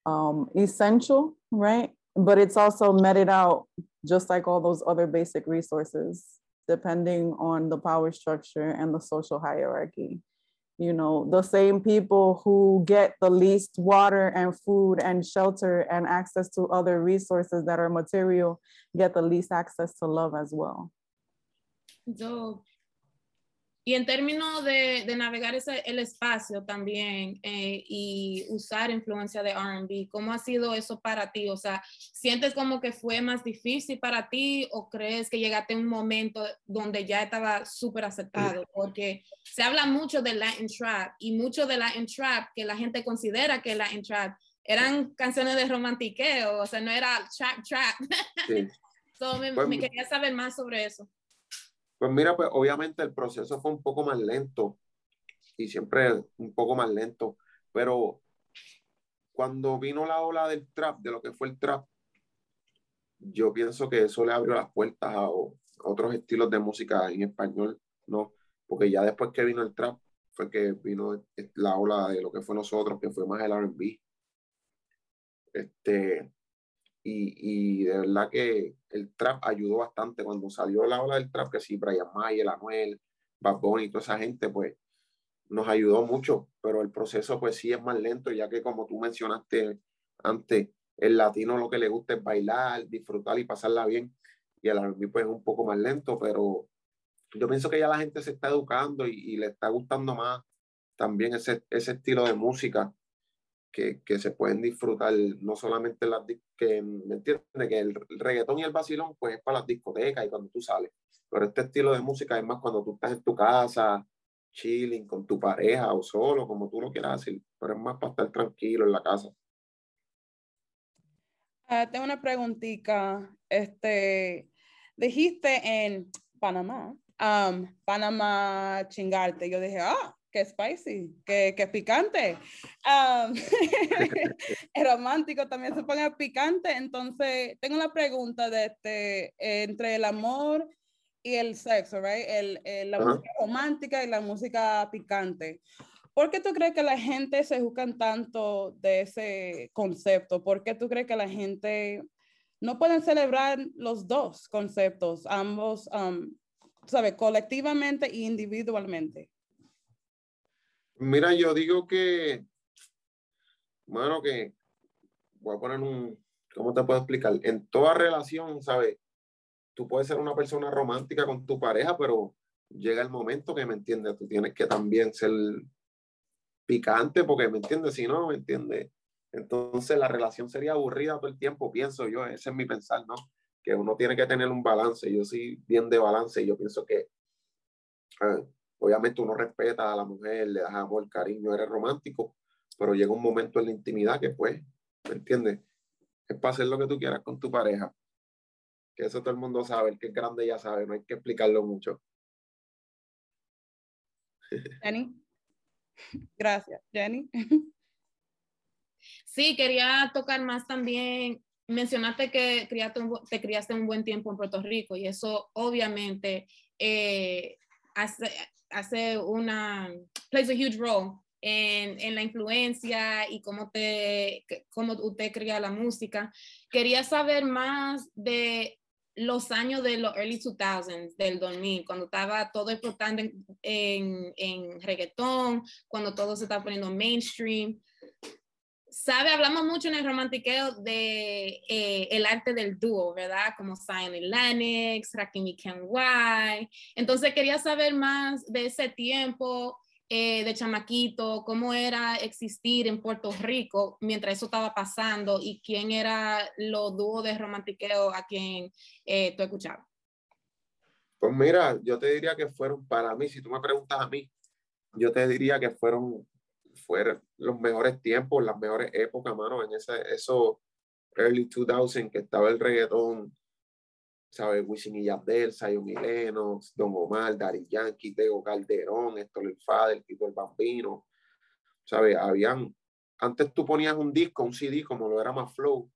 um essential right but it's also meted out just like all those other basic resources depending on the power structure and the social hierarchy you know the same people who get the least water and food and shelter and access to other resources that are material get the least access to love as well Dope. Y en términos de, de navegar ese, el espacio también eh, y usar influencia de RB, ¿cómo ha sido eso para ti? O sea, ¿sientes como que fue más difícil para ti o crees que llegaste a un momento donde ya estaba súper aceptado? Porque se habla mucho del Latin Trap y mucho de Latin Trap que la gente considera que Latin Trap eran canciones de romantiqueo, o sea, no era trap trap. Sí. So, me, Pues- me quería saber más sobre eso. Pues mira, pues obviamente el proceso fue un poco más lento y siempre un poco más lento, pero cuando vino la ola del trap, de lo que fue el trap, yo pienso que eso le abrió las puertas a, otros estilos de música en español, ¿no? Porque ya después que vino el trap, fue que vino la ola de lo que fue nosotros, que fue más el R&B. Este, y, y de verdad que el trap ayudó bastante. Cuando salió la ola del trap, que sí, Brian Mayer, Anuel, Bad Bunny, toda esa gente, pues nos ayudó mucho, pero el proceso pues sí es más lento, ya que como tú mencionaste antes, el latino lo que le gusta es bailar, disfrutar y pasarla bien, y el R&B pues es un poco más lento, pero yo pienso que ya la gente se está educando y, y le está gustando más también ese, ese estilo de música que, que se pueden disfrutar, no solamente en las que, ¿me entiendes? Que el reggaetón y el vacilón pues es para las discotecas y cuando tú sales, pero este estilo de música es más cuando tú estás en tu casa, chilling con tu pareja o solo, como tú lo quieras decir, pero es más para estar tranquilo en la casa. Ah, tengo una preguntita. Este, dijiste en Panamá, um, Panamá chingarte. Yo dije, ah, qué spicy, qué, qué picante. Um, el romántico también se pone picante. Entonces, tengo una pregunta de este, entre el amor y el sexo, right? El, el- la Ajá. música romántica y la música picante. ¿Por qué tú crees que la gente se juzgan tanto de ese concepto? ¿Por qué tú crees que la gente no pueden celebrar los dos conceptos, ambos, um, ¿sabes? Colectivamente e individualmente. Mira, yo digo que, mano, que voy a poner un, ¿cómo te puedo explicar? En toda relación, ¿sabes? Tú puedes ser una persona romántica con tu pareja, pero llega el momento que, ¿me entiendes? Tú tienes que también ser picante, porque, ¿me entiendes? Si no, ¿me entiendes? Entonces la relación sería aburrida todo el tiempo, pienso yo, ese es mi pensar, ¿no? Que uno tiene que tener un balance, yo soy bien de balance, y yo pienso que eh, obviamente uno respeta a la mujer, le das amor, cariño, eres romántico, pero llega un momento en la intimidad que pues, ¿me entiendes? Es para hacer lo que tú quieras con tu pareja. Que eso todo el mundo sabe, el que es grande ya sabe, no hay que explicarlo mucho. Jenny. Gracias, Jenny. Sí, quería tocar más también. Mencionaste que criaste un bu- te criaste un buen tiempo en Puerto Rico y eso obviamente eh, hace, hace una, plays a huge role en, en la influencia y cómo, te, cómo usted cría la música. Quería saber más de los años de los early 2000s, del 2000, cuando estaba todo explotando en, en, en reggaetón, cuando todo se estaba poniendo mainstream sabe, hablamos mucho en el romantiqueo de eh, el arte del dúo, ¿verdad? Como Zion y Lennox, Rakim y Ken White. Entonces quería saber más de ese tiempo eh, de chamaquito, cómo era existir en Puerto Rico mientras eso estaba pasando y quién era los dúos de romantiqueo a quien eh, tú escuchabas. Pues mira, yo te diría que fueron, para mí, si tú me preguntas a mí, yo te diría que fueron, fueron los mejores tiempos, las mejores épocas, mano, en ese, esos early 2000 que estaba el reggaetón, ¿sabes? Wisin y Yandel, Zion Don Omar, Daddy Yankee, Tego Calderón, Héctor el Fader, Tito el Bambino, ¿sabes? Habían, antes tú ponías un disco, un CD, como lo era más Flow,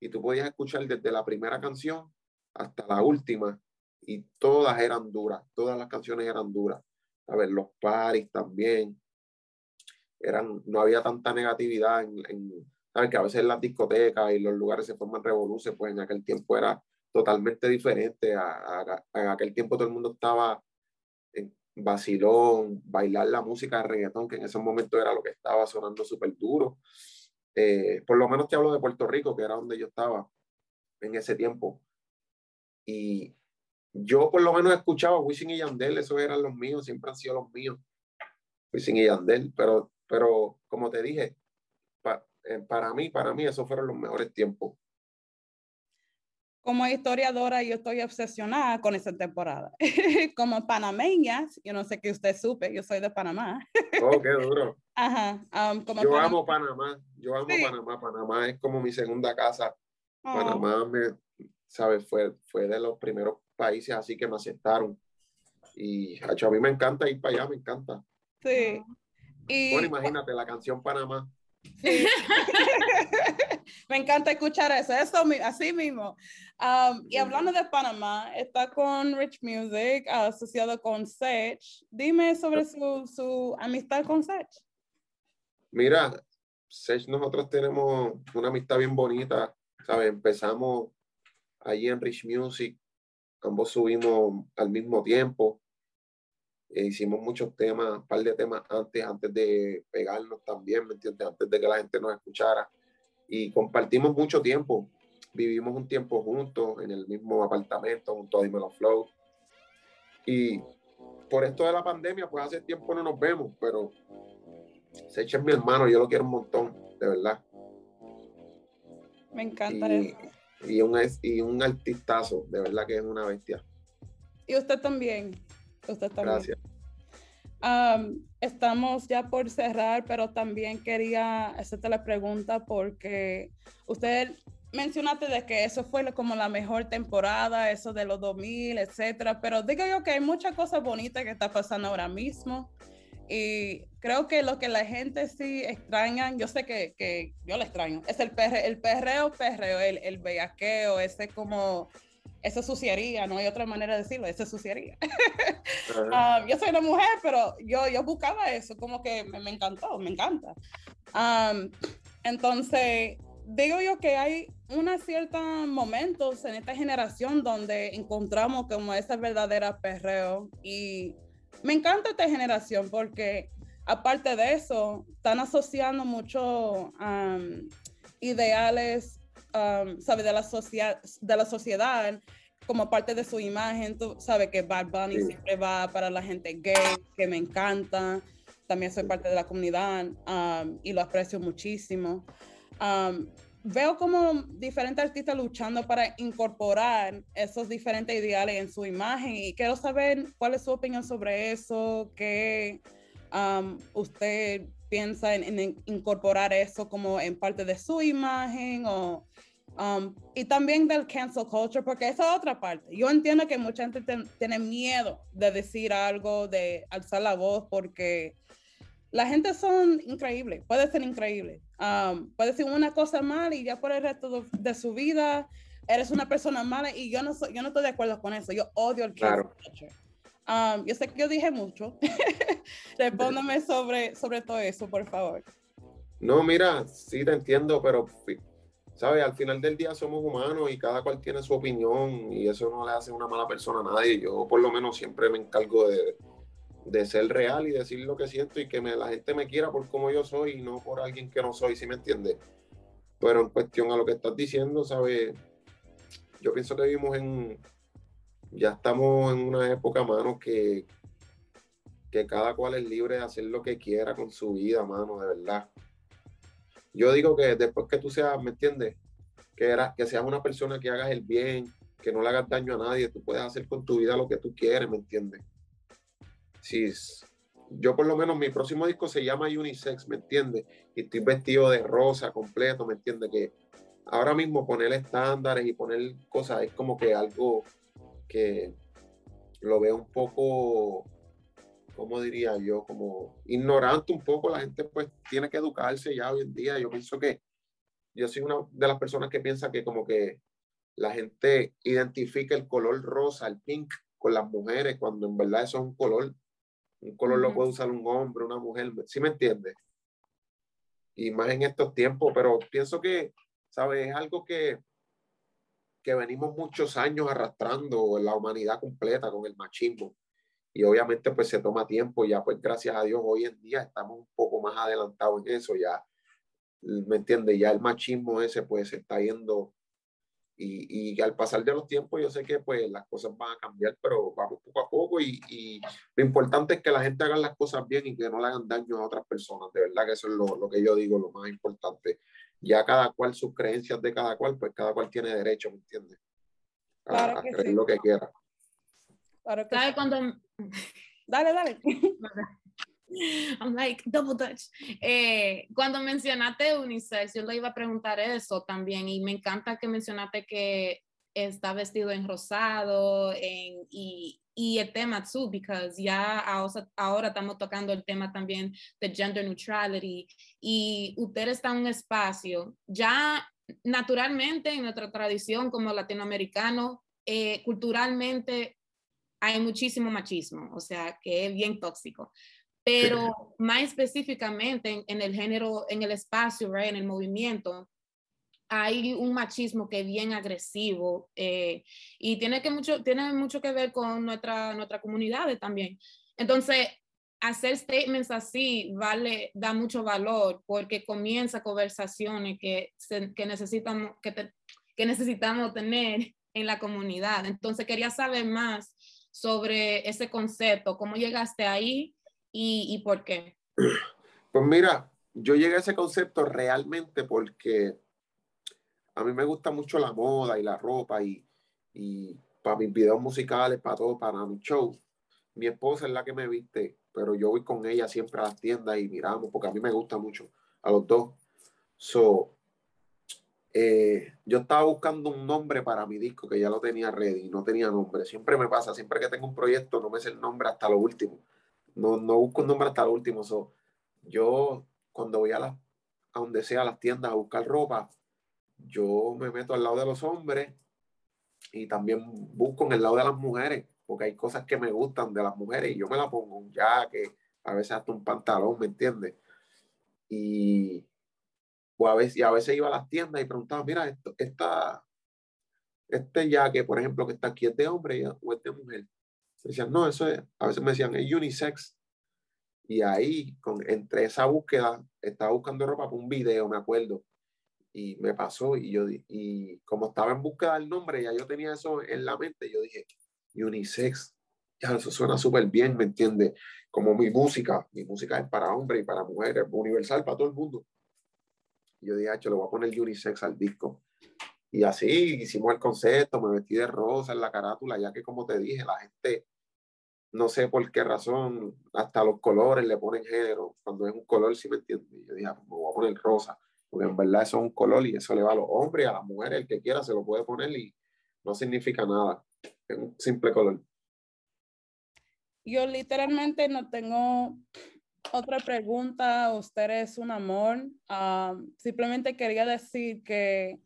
y tú podías escuchar desde la primera canción hasta la última, y todas eran duras, todas las canciones eran duras. A ver, los paris también, eran, no había tanta negatividad en, en ¿sabes? Que a veces las discotecas y los lugares se forman revoluciones, pues en aquel tiempo era totalmente diferente. A, a- a- en aquel tiempo todo el mundo estaba en vacilón, bailar la música de reggaetón, que en ese momento era lo que estaba sonando súper duro. Eh, por lo menos te hablo de Puerto Rico, que era donde yo estaba en ese tiempo. Y yo por lo menos escuchaba Wisin y Yandel, esos eran los míos, siempre han sido los míos. Wisin y Yandel, pero, pero como te dije, pa- eh, para mí, para mí, esos fueron los mejores tiempos. Como historiadora, yo estoy obsesionada con esa temporada. Como panameña, yo no sé que usted supe, yo soy de Panamá. Oh, qué duro. Ajá. um, como Yo pana- amo Panamá, yo amo Sí. Panamá. Panamá es como mi segunda casa. Oh, Panamá, me, ¿sabes? Fue, fue de los primeros países así que me aceptaron. Y a mí me encanta ir para allá, me encanta. Sí. Y, Bueno, imagínate la canción Panamá. sí. Me encanta escuchar eso, eso así mismo. Um, y hablando de Panamá, está con Rich Music, asociado con Sech. Dime sobre su, su amistad con Sech. Mira, Sech, nosotros tenemos una amistad bien bonita, ¿sabes? Empezamos allí en Rich Music, ambos subimos al mismo tiempo, e hicimos muchos temas, un par de temas antes, antes de pegarnos también, ¿me entiendes? Antes de que la gente nos escuchara. Y compartimos mucho tiempo, vivimos un tiempo juntos en el mismo apartamento, junto a Dímelo Flow. Y por esto de la pandemia, pues hace tiempo no nos vemos, pero Sech es mi hermano, yo lo quiero un montón, de verdad. Me encanta Y, eso. y, un, y un artistazo, de verdad que es una bestia. Y usted también. Usted también. Gracias. Um, estamos ya por cerrar, pero también quería hacerte la pregunta porque usted mencionaste de que eso fue como la mejor temporada, eso de los 2000, etcétera, pero digo yo que hay muchas cosas bonitas que está pasando ahora mismo y creo que lo que la gente sí extraña, yo sé que, que yo lo extraño, es el, el perreo, perreo, el, el bellaqueo, ese como, esa suciedad, no hay otra manera de decirlo, suciedad. Ajá. Ah, yo soy una mujer, pero yo, yo buscaba eso, como que me, me encantó, me encanta. Entonces, digo yo que hay unos ciertos momentos en esta generación donde encontramos como esa verdadera perreo y me encanta esta generación porque aparte de eso, están asociando mucho am, ideales, am, ¿sabe? De la, socia- de la sociedad como parte de su imagen. Tú sabes que Bad Bunny Sí. siempre va para la gente gay, que me encanta. También soy parte de la comunidad am, y lo aprecio muchísimo. Am, veo como diferentes artistas luchando para incorporar esos diferentes ideales en su imagen y quiero saber cuál es su opinión sobre eso, qué am, usted piensa en, en incorporar eso como en parte de su imagen o Um, y también del cancel culture, porque esa es otra parte. Yo entiendo que mucha gente ten- tiene miedo de decir algo, de alzar la voz, porque la gente son increíbles, puede ser increíble. Um, puede decir una cosa mal y ya por el resto de, de su vida eres una persona mala y yo no, soy, yo no estoy de acuerdo con eso. Yo odio el cancel Claro. culture. Um, yo sé que yo dije mucho. Respóndame sobre, sobre todo eso, por favor. No, mira, sí te entiendo, pero, ¿sabes? Al final del día somos humanos y cada cual tiene su opinión y eso no le hace una mala persona a nadie. Yo por lo menos siempre me encargo de, de ser real y decir lo que siento y que me, la gente me quiera por como yo soy y no por alguien que no soy, ¿sí me entiendes? Pero en cuestión a lo que estás diciendo, ¿sabes? Yo pienso que vivimos en, ya estamos en una época, mano, que, que cada cual es libre de hacer lo que quiera con su vida, mano, de verdad. Yo digo que después que tú seas, ¿me entiendes? Que, era, que seas una persona que hagas el bien, que no le hagas daño a nadie, tú puedes hacer con tu vida lo que tú quieres, ¿me entiendes? Sí, yo por lo menos mi próximo disco se llama Unisex, ¿me entiendes? Y estoy vestido de rosa completo, ¿me entiendes? Que ahora mismo poner estándares y poner cosas es como que algo que lo veo un poco, ¿cómo diría yo? Como ignorante un poco, la gente pues tiene que educarse ya hoy en día. Yo pienso que yo soy una de las personas que piensa que como que la gente identifica el color rosa, el pink, con las mujeres, cuando en verdad eso es un color. Un color lo puede usar un hombre, una mujer, ¿sí me entiendes? Y más en estos tiempos, pero pienso que, ¿sabes? Es algo que, que venimos muchos años arrastrando la humanidad completa con el machismo. Y obviamente pues se toma tiempo, ya pues gracias a Dios hoy en día estamos un poco más adelantados en eso, ya, ¿me entiendes? Ya el machismo ese pues se está yendo y, y al pasar de los tiempos yo sé que pues las cosas van a cambiar, pero vamos poco a poco y, y lo importante es que la gente haga las cosas bien y que no le hagan daño a otras personas, de verdad que eso es lo, lo que yo digo, lo más importante. Ya cada cual, sus creencias de cada cual, pues cada cual tiene derecho, ¿me entiendes? A, Claro a que creer sí. lo que quiera. Claro que ¿Sabes sí. cuando Dale, dale. I'm like double dutch. Eh, cuando mencionaste unisex, yo le iba a preguntar eso también y me encanta que mencionaste que está vestido en rosado en, y, y el tema too, because ya ahora, ahora estamos tocando el tema también de gender neutrality y usted está en un espacio, ya naturalmente en nuestra tradición como latinoamericanos, eh, culturalmente hay muchísimo machismo, o sea, que es bien tóxico. Pero más específicamente en, en el género, en el espacio, right, en el movimiento, hay un machismo que es bien agresivo eh, y tiene, que mucho, tiene mucho que ver con nuestra, nuestra comunidad también. Entonces, hacer statements así vale, da mucho valor porque comienza conversaciones que, se- que, necesitamos, que, te- que necesitamos tener en la comunidad. Entonces, quería saber más sobre ese concepto, cómo llegaste ahí y, y por qué. Pues mira, yo llegué a ese concepto realmente porque a mí me gusta mucho la moda y la ropa y, y para mis videos musicales, para todo, para mi show. Mi esposa es la que me viste, pero yo voy con ella siempre a las tiendas y miramos porque a mí me gusta mucho a los dos. So, eh, yo estaba buscando un nombre para mi disco que ya lo tenía ready, no tenía nombre. Siempre me pasa, siempre que tengo un proyecto no me sé el nombre hasta lo último. No, no busco un nombre hasta lo último. So, yo cuando voy a, las a donde sea, a las tiendas a buscar ropa, yo me meto al lado de los hombres y también busco en el lado de las mujeres, porque hay cosas que me gustan de las mujeres y yo me la pongo un jaque, a veces hasta un pantalón, ¿me entiendes? Y, o a veces, a veces iba a las tiendas y preguntaba, mira, esto, esta, este jaque, por ejemplo, que está aquí, ¿es de hombre o es de mujer? Decían, no, eso es, a veces me decían, es unisex. Y ahí, con, entre esa búsqueda, estaba buscando ropa para un video, me acuerdo. Y me pasó, y yo, y como estaba en búsqueda del nombre, ya yo tenía eso en la mente, yo dije, unisex, ya eso suena súper bien, ¿me entiendes? Como mi música, mi música es para hombres y para mujeres, universal para todo el mundo. Y yo dije, "Acho, le voy a poner unisex al disco. Y así hicimos el concepto, me vestí de rosa en la carátula, ya que como te dije, la gente, no sé por qué razón, hasta los colores le ponen género. Cuando es un color, sí me entiendes. Yo dije, "Ah, pues me voy a poner rosa, porque en verdad eso es un color y eso le va a los hombres a las mujeres, el que quiera se lo puede poner y no significa nada. Es un simple color. Yo literalmente no tengo otra pregunta. Usted es un amor. Am, simplemente quería decir que,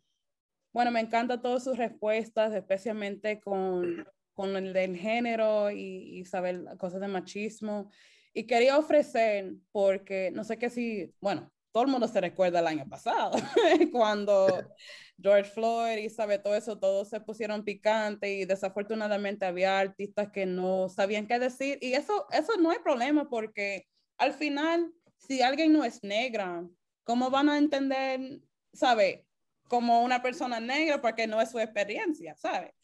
bueno, me encantan todas sus respuestas, especialmente con, con el del género y, y saber cosas de machismo. Y quería ofrecer, porque no sé qué si, bueno, todo el mundo se recuerda el año pasado, cuando George Floyd y sabe todo eso, todos se pusieron picantes y desafortunadamente había artistas que no sabían qué decir y eso, eso no hay problema porque al final, si alguien no es negra, ¿cómo van a entender, sabe, como una persona negra porque no es su experiencia, sabe?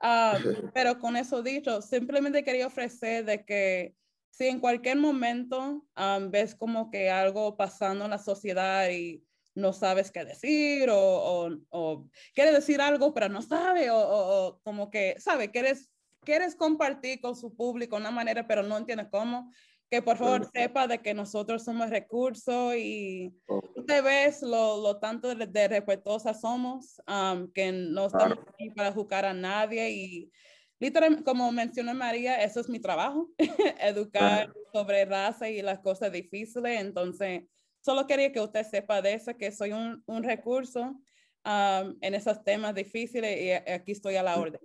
Ah, pero con eso dicho, simplemente quería ofrecer de que si en cualquier momento um, ves como que algo pasando en la sociedad y no sabes qué decir o, o, o quieres decir algo pero no sabe o, o, como que, sabe, quieres, quieres compartir con su público de una manera pero no entiendes cómo, que por favor sepa de que nosotros somos recursos y usted ves lo, lo tanto de, de respetuosas somos, um, que no estamos aquí para juzgar a nadie y literalmente, como mencionó María, eso es mi trabajo, educar sobre raza y las cosas difíciles. Entonces, solo quería que usted sepa de eso, que soy un, un recurso um, en esos temas difíciles y a- aquí estoy a la orden.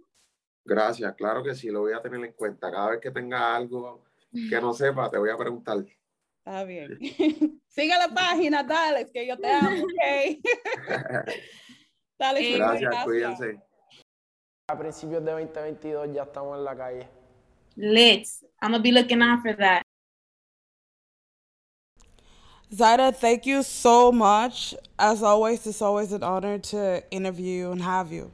Gracias, claro que sí, lo voy a tener en cuenta. Cada vez que tenga algo que no sepa, te voy a preguntar. Está bien. Siga la página, dale, que yo te amo, ¿ok? dale, Eh, Gracias, cuídense. A principios de 2022 ya estamos en la calle. Lit. I'm gonna be looking out for that. Zahira, thank you so much. As always, it's always an honor to interview you and have you.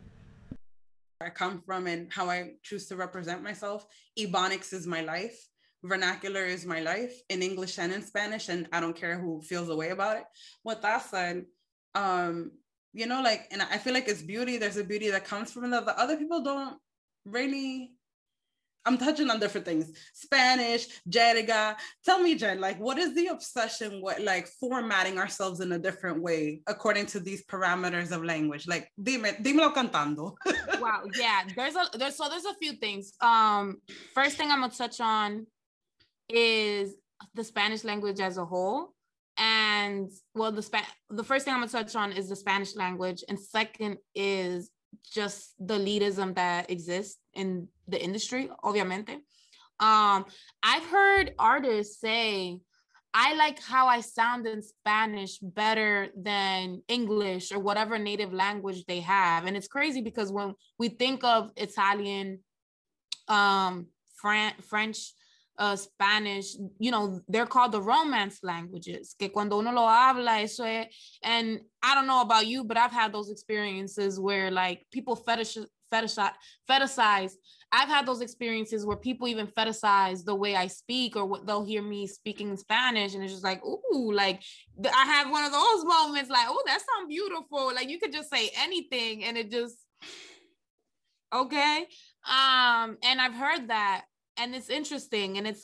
I come from and how I choose to represent myself. Ebonics is my life. Vernacular is my life in English and in Spanish, and I don't care who feels a way about it. With that said, um, you know, like, and I feel like it's beauty. There's a beauty that comes from that. The other people don't really. I'm touching on different things. Spanish, Jerga. Tell me, Jen, like, what is the obsession with like formatting ourselves in a different way according to these parameters of language? Like, dime, dímelo cantando. wow yeah there's a there's so there's a few things um first thing i'm gonna touch on is the spanish language as a whole and well the the first thing i'm gonna touch on is the spanish language and second is just the elitism that exists in the industry obviamente. Um i've heard artists say i like how i sound in spanish better than english or whatever native language they have. And it's crazy because when we think of italian um Fran- french uh, Spanish, you know, they're called the romance languages. Que cuando uno lo habla, eso es, and I don't know about you, but I've had those experiences where like people fetish fetishize, fetishize. I've had those experiences where people even fetishize the way I speak, or what they'll hear me speaking Spanish, and it's just like, ooh, like I have one of those moments, like, oh, that sounds beautiful. Like you could just say anything, and it just okay. Um, and I've heard that and it's interesting and it's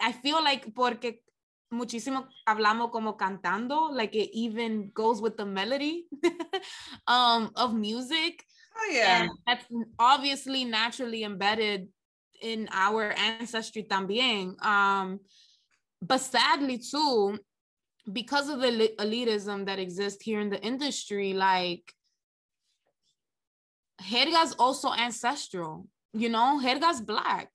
i feel like porque muchísimo hablamos como cantando like it even goes with the melody um of music. Oh yeah. and that's obviously naturally embedded in our ancestry también um but sadly too because of the elitism that exists here in the industry like Jerga's also ancestral you know? Jerga's black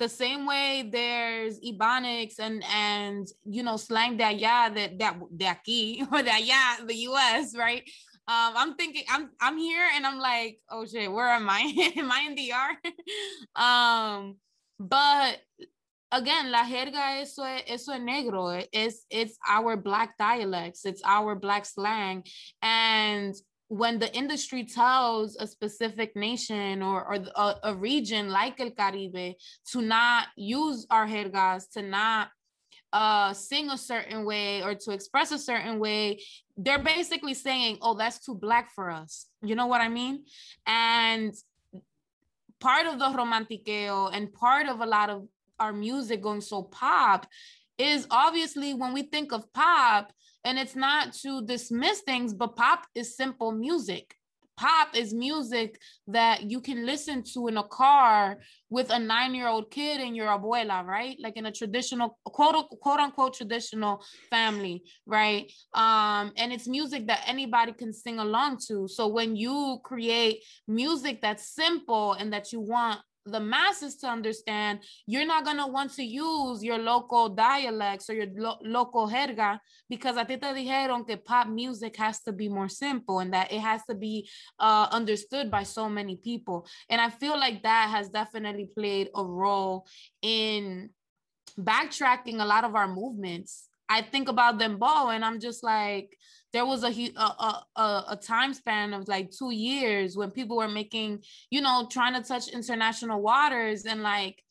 the same way there's Ebonics and and you know slang that allá that that de aquí or that allá the US right? Um I'm thinking I'm I'm here and I'm like oh shit where am I? Am I in DR um but again la jerga eso es, eso es negro. It's it's our black dialects. It's our black slang. And when the industry tells a specific nation or, or a, a region like El Caribe to not use our jergas, to not uh, sing a certain way or to express a certain way, they're basically saying, oh, that's too black for us. You know what I mean? And part of the romantiqueo and part of a lot of our music going so pop is obviously when we think of pop, and it's not to dismiss things, but pop is simple music. Pop is music that you can listen to in a car with a nine year old kid and your abuela, right? Like in a traditional, quote, quote unquote, traditional family, right? Um, and it's music that anybody can sing along to. So when you create music that's simple and that you want the masses to understand, you're not gonna want to use your local dialects or your lo- local jerga because a ti te dijeron que pop music has to be more simple and that it has to be uh, understood by so many people. And I feel like that has definitely played a role in backtracking a lot of our movements. I think about Dembow and I'm just like, there was a, a, a, a time span of like two years when people were making, you know, trying to touch international waters and like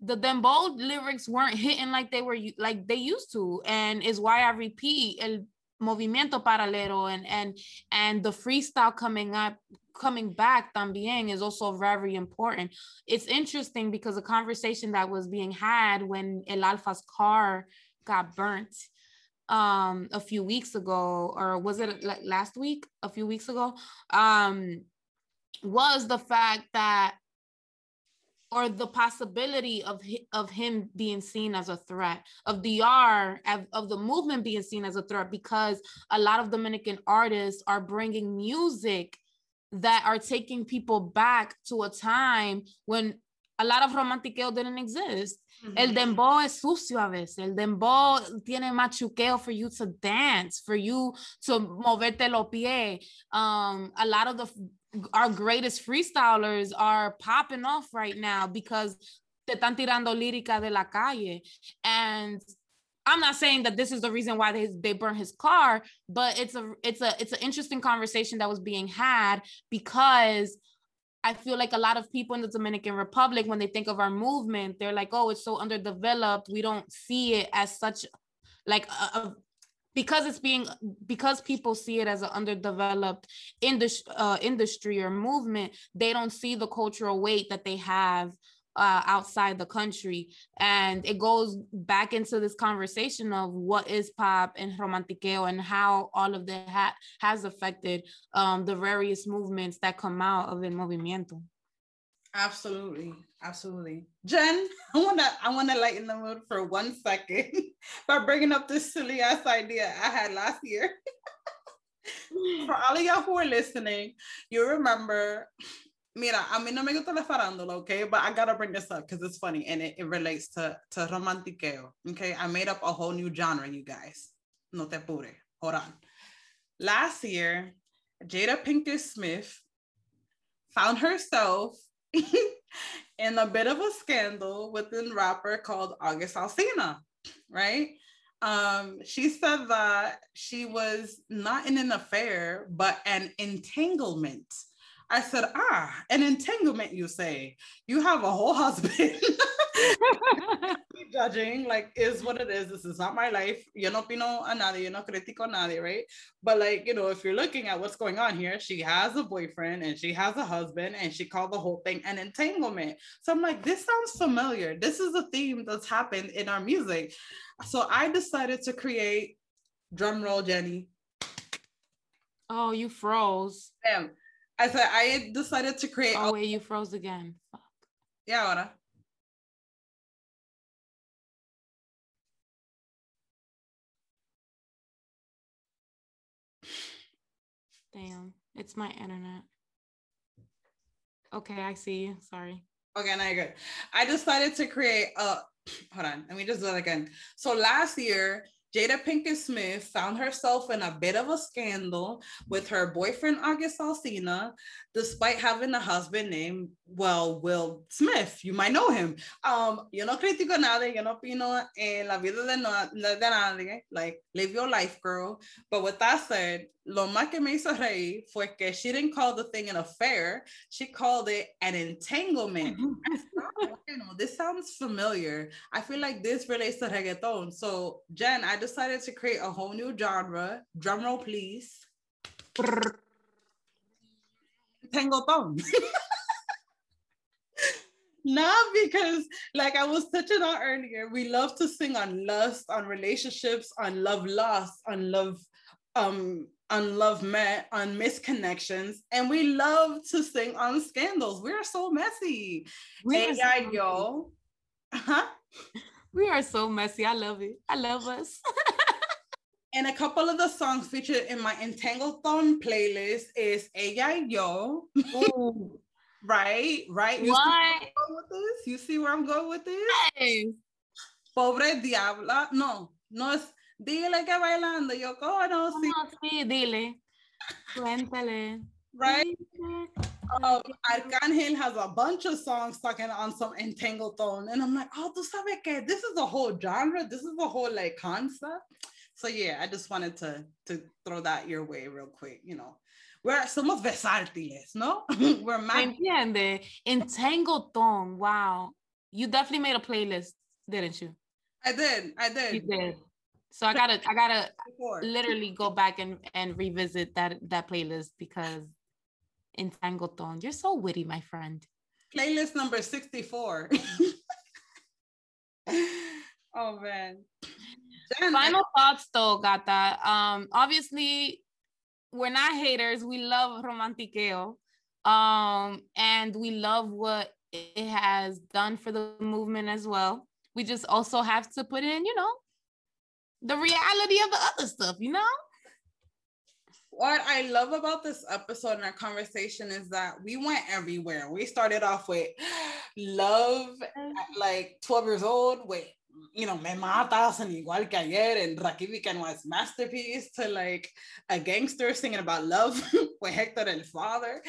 the Dembow lyrics weren't hitting like they were like they used to. And is why I repeat el movimiento paralelo and and and the freestyle coming up coming back también is also very important. It's interesting because a conversation that was being had when El Alfa's car got burnt um a few weeks ago or was it like last week? A few weeks ago um was the fact that or the possibility of of him being seen as a threat of DR of, of the movement being seen as a threat because a lot of Dominican artists are bringing music that are taking people back to a time when a lot of romantiqueo didn't exist. El dembow es sucio a veces. El dembow tiene machuqueo for you to dance, for you to moverte los pies. Um, a lot of the our greatest freestylers are popping off right now because te están tirando lírica de la calle. And I'm not saying that this is the reason why they, they burn his car, but it's a it's a it's an interesting conversation that was being had because I feel like a lot of people in the Dominican Republic, when they think of our movement, they're like, oh, it's so underdeveloped. We don't see it as such like a, a- because it's being because people see it as an underdeveloped industry uh, industry or movement they don't see the cultural weight that they have uh, outside the country and it goes back into this conversation of what is pop and romantiqueo and how all of that ha- has affected um, the various movements that come out of the movimiento Absolutely, absolutely. Jen, I wanna I wanna lighten the mood for one second by bringing up this silly ass idea I had last year. for all of y'all who are listening, you remember. Mira, a mí no me gusta la farándula, okay? But I gotta bring this up because it's funny and it, it relates to, to romantiqueo, okay? I made up a whole new genre, you guys. No te apure. Hold on. Last year, Jada Pinkett Smith found herself in a bit of a scandal with a rapper called August Alsina, right? Um, she said that she was not in an affair, but an entanglement. I said, ah, an entanglement, you say. You have a whole husband. judging, like, is what it is. This is not my life. Yo no opino a nadie, yo no critico a nadie, right? But, like, you know, if you're looking at what's going on here, she has a boyfriend and she has a husband and she called the whole thing an entanglement. So I'm like, this sounds familiar. This is a theme that's happened in our music. So I decided to create, drum roll, Jenny. Oh, you froze. Damn. I said, I decided to create. Oh, wait, you froze again. Fuck. Yeah, ahora. Damn. It's my internet. Okay, I see you. Sorry. Okay, now you're good. I decided to create a hold on, let me just do that again. So last year, Jada Pinkett Smith found herself in a bit of a scandal with her boyfriend August Alsina, despite having a husband named, well, Will Smith. You might know him. Um, yo no critico nada, yo no opino en la vida de, no, de nadie. Like, live your life, girl. But with that said, lo más que me hizo reír fue que she didn't call the thing an affair, she called it an entanglement. this sounds familiar. I feel like this relates to reggaeton. So, Jen, I decided to create a whole new genre. Drum roll, please. Tangleton. Not because, like I was touching on earlier, we love to sing on lust, on relationships, on love lost, on love, um, on love met, on misconnections, and we love to sing on scandals. We're so messy. We are Hey, so yo. Huh? We are so messy. I love it. I love us. And a couple of the songs featured in my Entangleton playlist is Ella y Yo. Right, right. You see What? where I'm going with this? You see where I'm going with this? Yes. Pobre Diabla. No, no es. Dile que bailando yo conocí. No, sí, dile. Cuéntale. Right? Um, Arcángel has a bunch of songs talking on some Entangleton. And I'm like, oh, tú sabes que this is a whole genre. This is a whole like concept. So yeah, I just wanted to to throw that your way real quick. You know, we're somos versátiles, no? we're ¿Me mag- entiende? Entangleton. Wow. You definitely made a playlist, didn't you? I did, I You did. did. So I gotta, I gotta Before. literally go back and and revisit that that playlist because Entangleton. You're so witty, my friend. Playlist number 64. oh man. Jen, I- Final thoughts though, Gata. Um, obviously, we're not haters. We love romantiqueo. Um, and we love what it has done for the movement as well. We just also have to put in, you know, the reality of the other stuff, you know? What I love about this episode and our conversation is that we went everywhere. We started off with love at like 12 years old with you know, Me Matas and Igual que Ayer and Rakim y Ken-Y's masterpiece to like a gangster singing about love with Héctor el Father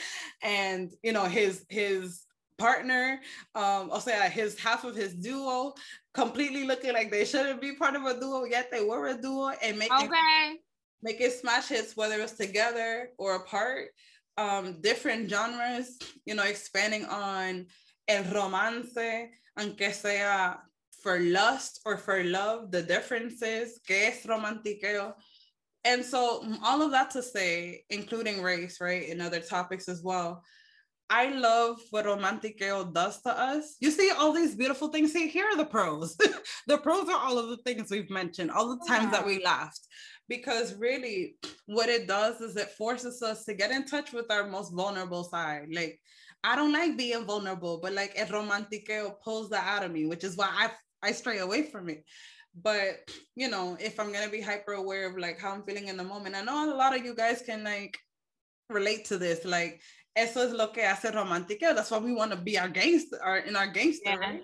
and you know his his partner, um, o sea, his half of his duo completely looking like they shouldn't be part of a duo, yet they were a duo and making Okay. Making smash hits, whether it's together or apart, um, different genres, you know, expanding on el romance, aunque sea for lust or for love, the differences, que es romantiqueo. And so all of that to say, including race, right, and other topics as well. I love what romantiqueo does to us. You see all these beautiful things. See, here are the pros. the pros are all of the things we've mentioned, all the times that we laughed because really what it does is it forces us to get in touch with our most vulnerable side like I don't like being vulnerable, but like el romantiqueo pulls that out of me, which is why I I stray away from it. But you know, if I'm gonna be hyper aware of like how I'm feeling in the moment, I know a lot of you guys can like relate to this. Like, eso es lo que hace romantiqueo. That's why we want to be our gangster, our in our gangster, Yeah. right?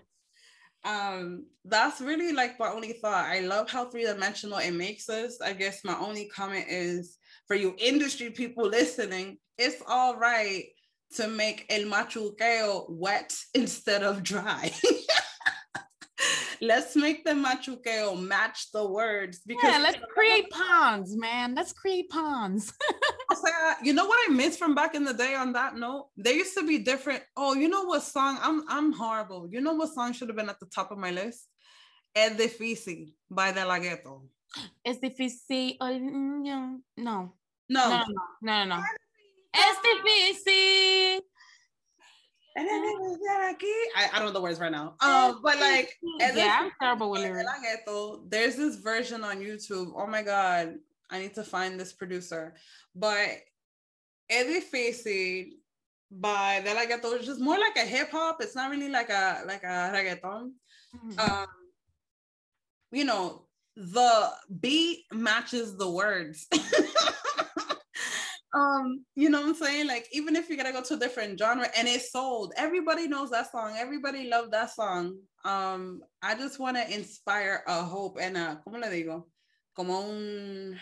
Um that's really like my only thought. I love how three-dimensional it makes us. I guess my only comment is for you industry people listening it's all right to make el machuqueo wet instead of dry let's make the machuqueo match the words because Yeah, let's create ponds, man. Let's create ponds. You know what I miss from back in the day on that note? There used to be different. Oh, you know what song? I'm I'm horrible. You know what song should have been at the top of my list? Es difícil by De La Ghetto. es difícil. No. No. No, no, no, no, no. Es difícil. I, I don't know the words right now. Um, but like Yeah, I'm terrible with lyrics. There's this version on YouTube. Oh my god, I need to find this producer. But Es Difícil by De La Ghetto is just more like a hip hop. It's not really like a like a reggaeton. Mhm. um you know the beat matches the words um you know what i'm saying like even if you're gonna go to a different genre and it's sold everybody knows that song everybody loved that song um i just want to inspire a hope and a como le digo como un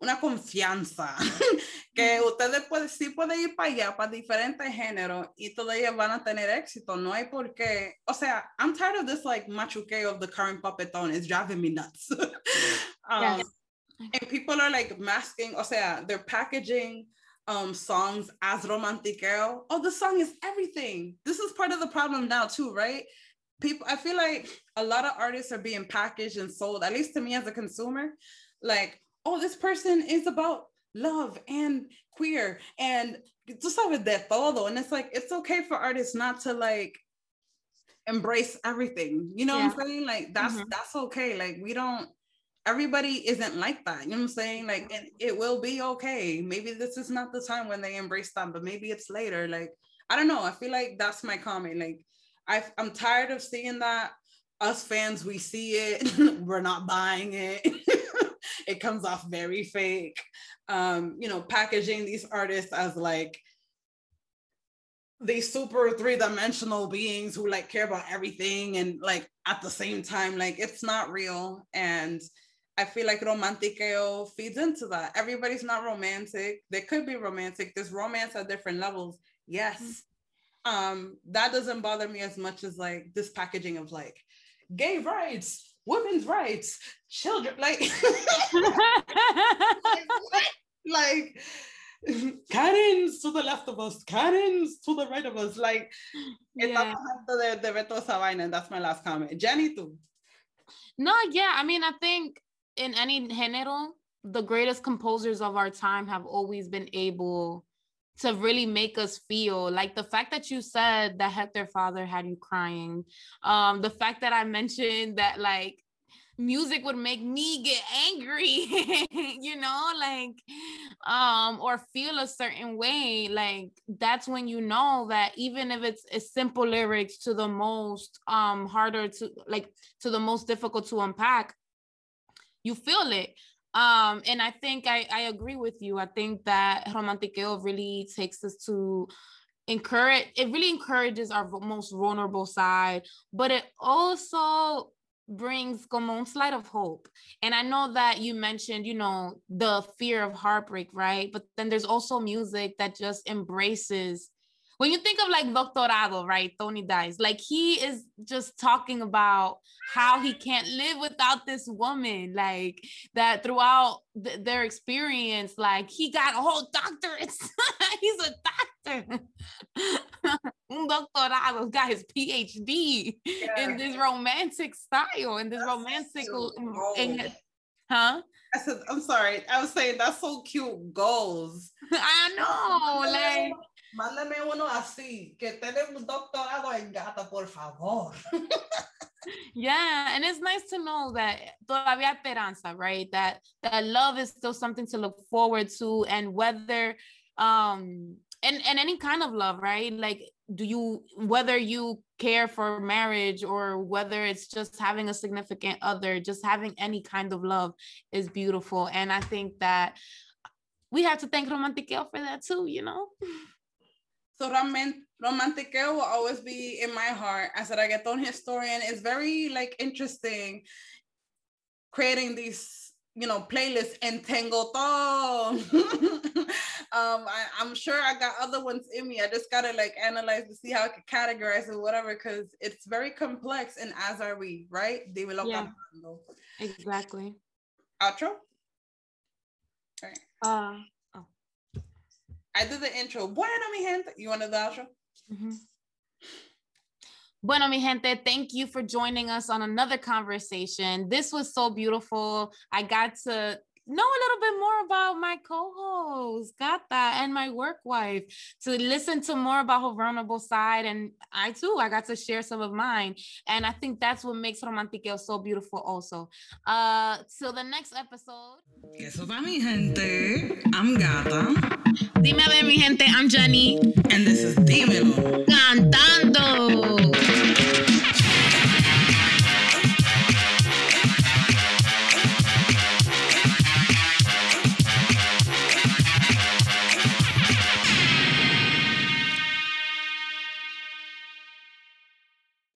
una confianza que ustedes pueden, sí pueden ir para allá, para diferentes géneros y todavía van a tener éxito. No hay por qué. O sea, I'm tired of this like machuqueo of the current puppetón. It's driving me nuts. um, Yes. And people are like masking, o sea, they're packaging um songs as romantiqueo. Oh, the song is everything. This is part of the problem now too, right? People, I feel like a lot of artists are being packaged and sold, at least to me as a consumer, like, oh, this person is about love and queer and tú sabes de todo. And it's like, it's okay for artists not to like embrace everything. You know what I'm saying? Like that's Mhm. that's okay. Like we don't everybody isn't like that. You know what I'm saying? Like and it will be okay. Maybe this is not the time when they embrace that, but maybe it's later. Like I don't know. I feel like that's my comment. Like I I'm tired of seeing that. Us fans, we see it, we're not buying it. it comes off very fake. Um, you know, packaging these artists as like these super three-dimensional beings who like care about everything and like at the same time, like it's not real. And I feel like romantiqueo feeds into that. Everybody's not romantic. They could be romantic. There's romance at different levels. Yes. Um, that doesn't bother me as much as like this packaging of like gay rights, women's rights, children, like like Karens to the left of us, Karens to the right of us. Like, Yeah. de, de ver toda and that's my last comment. Jenny, too. No, yeah. I mean, I think in any género, the greatest composers of our time have always been able to really make us feel like the fact that you said that Héctor father had you crying, um, the fact that I mentioned that like music would make me get angry, you know, like um or feel a certain way, like that's when you know that even if it's, it's simple lyrics to the most um harder to like to the most difficult to unpack, you feel it. Um, and I think I, I agree with you. I think that romantiqueo really takes us to encourage, it really encourages our most vulnerable side, but it also brings como un slight of hope. And I know that you mentioned, you know, the fear of heartbreak, right? But then there's also music that just embraces when you think of like Doctorado, right? Tony Dize. like he is just talking about how he can't live without this woman, like that throughout th- their experience, like he got a whole doctorate. He's a doctor. Un doctorado got his PhD in this romantic style, in this romantic, so in, huh? I said, I'm sorry. I was saying that's so cute. Goals. I know, like Mándame uno así, que un doctorado en gata, por favor. Yeah, and it's nice to know that todavía esperanza, right? That that love is still something to look forward to, and whether um and and any kind of love right like do you whether you care for marriage or whether it's just having a significant other just having any kind of love is beautiful and i think that we have to thank romantiqueo for that too you know So roman- romantiqueo will always be in my heart as a reggaeton historian. It's very like interesting creating these, you know, playlists and todo. um, I, I'm sure I got other ones in me. I just gotta like analyze to see how I can categorize it, whatever, because it's very complex and as are we, right? Dímelo Yeah. cantando. exactly Outro? uh I did the intro. Bueno, mi gente. You want to do the outro? Mhm. Bueno, mi gente, thank you for joining us on another conversation. This was so beautiful. I got to know a little bit more about my co-host, Gata, and my work wife, to listen to more about her vulnerable side. And I too, I got to share some of mine. And I think that's what makes Romantiqueo so beautiful also. Uh, till the next episode. Eso va mi gente. I'm Gata. Dime a ver, mi gente, I'm Jenny. And this is Dímelo. Cantando.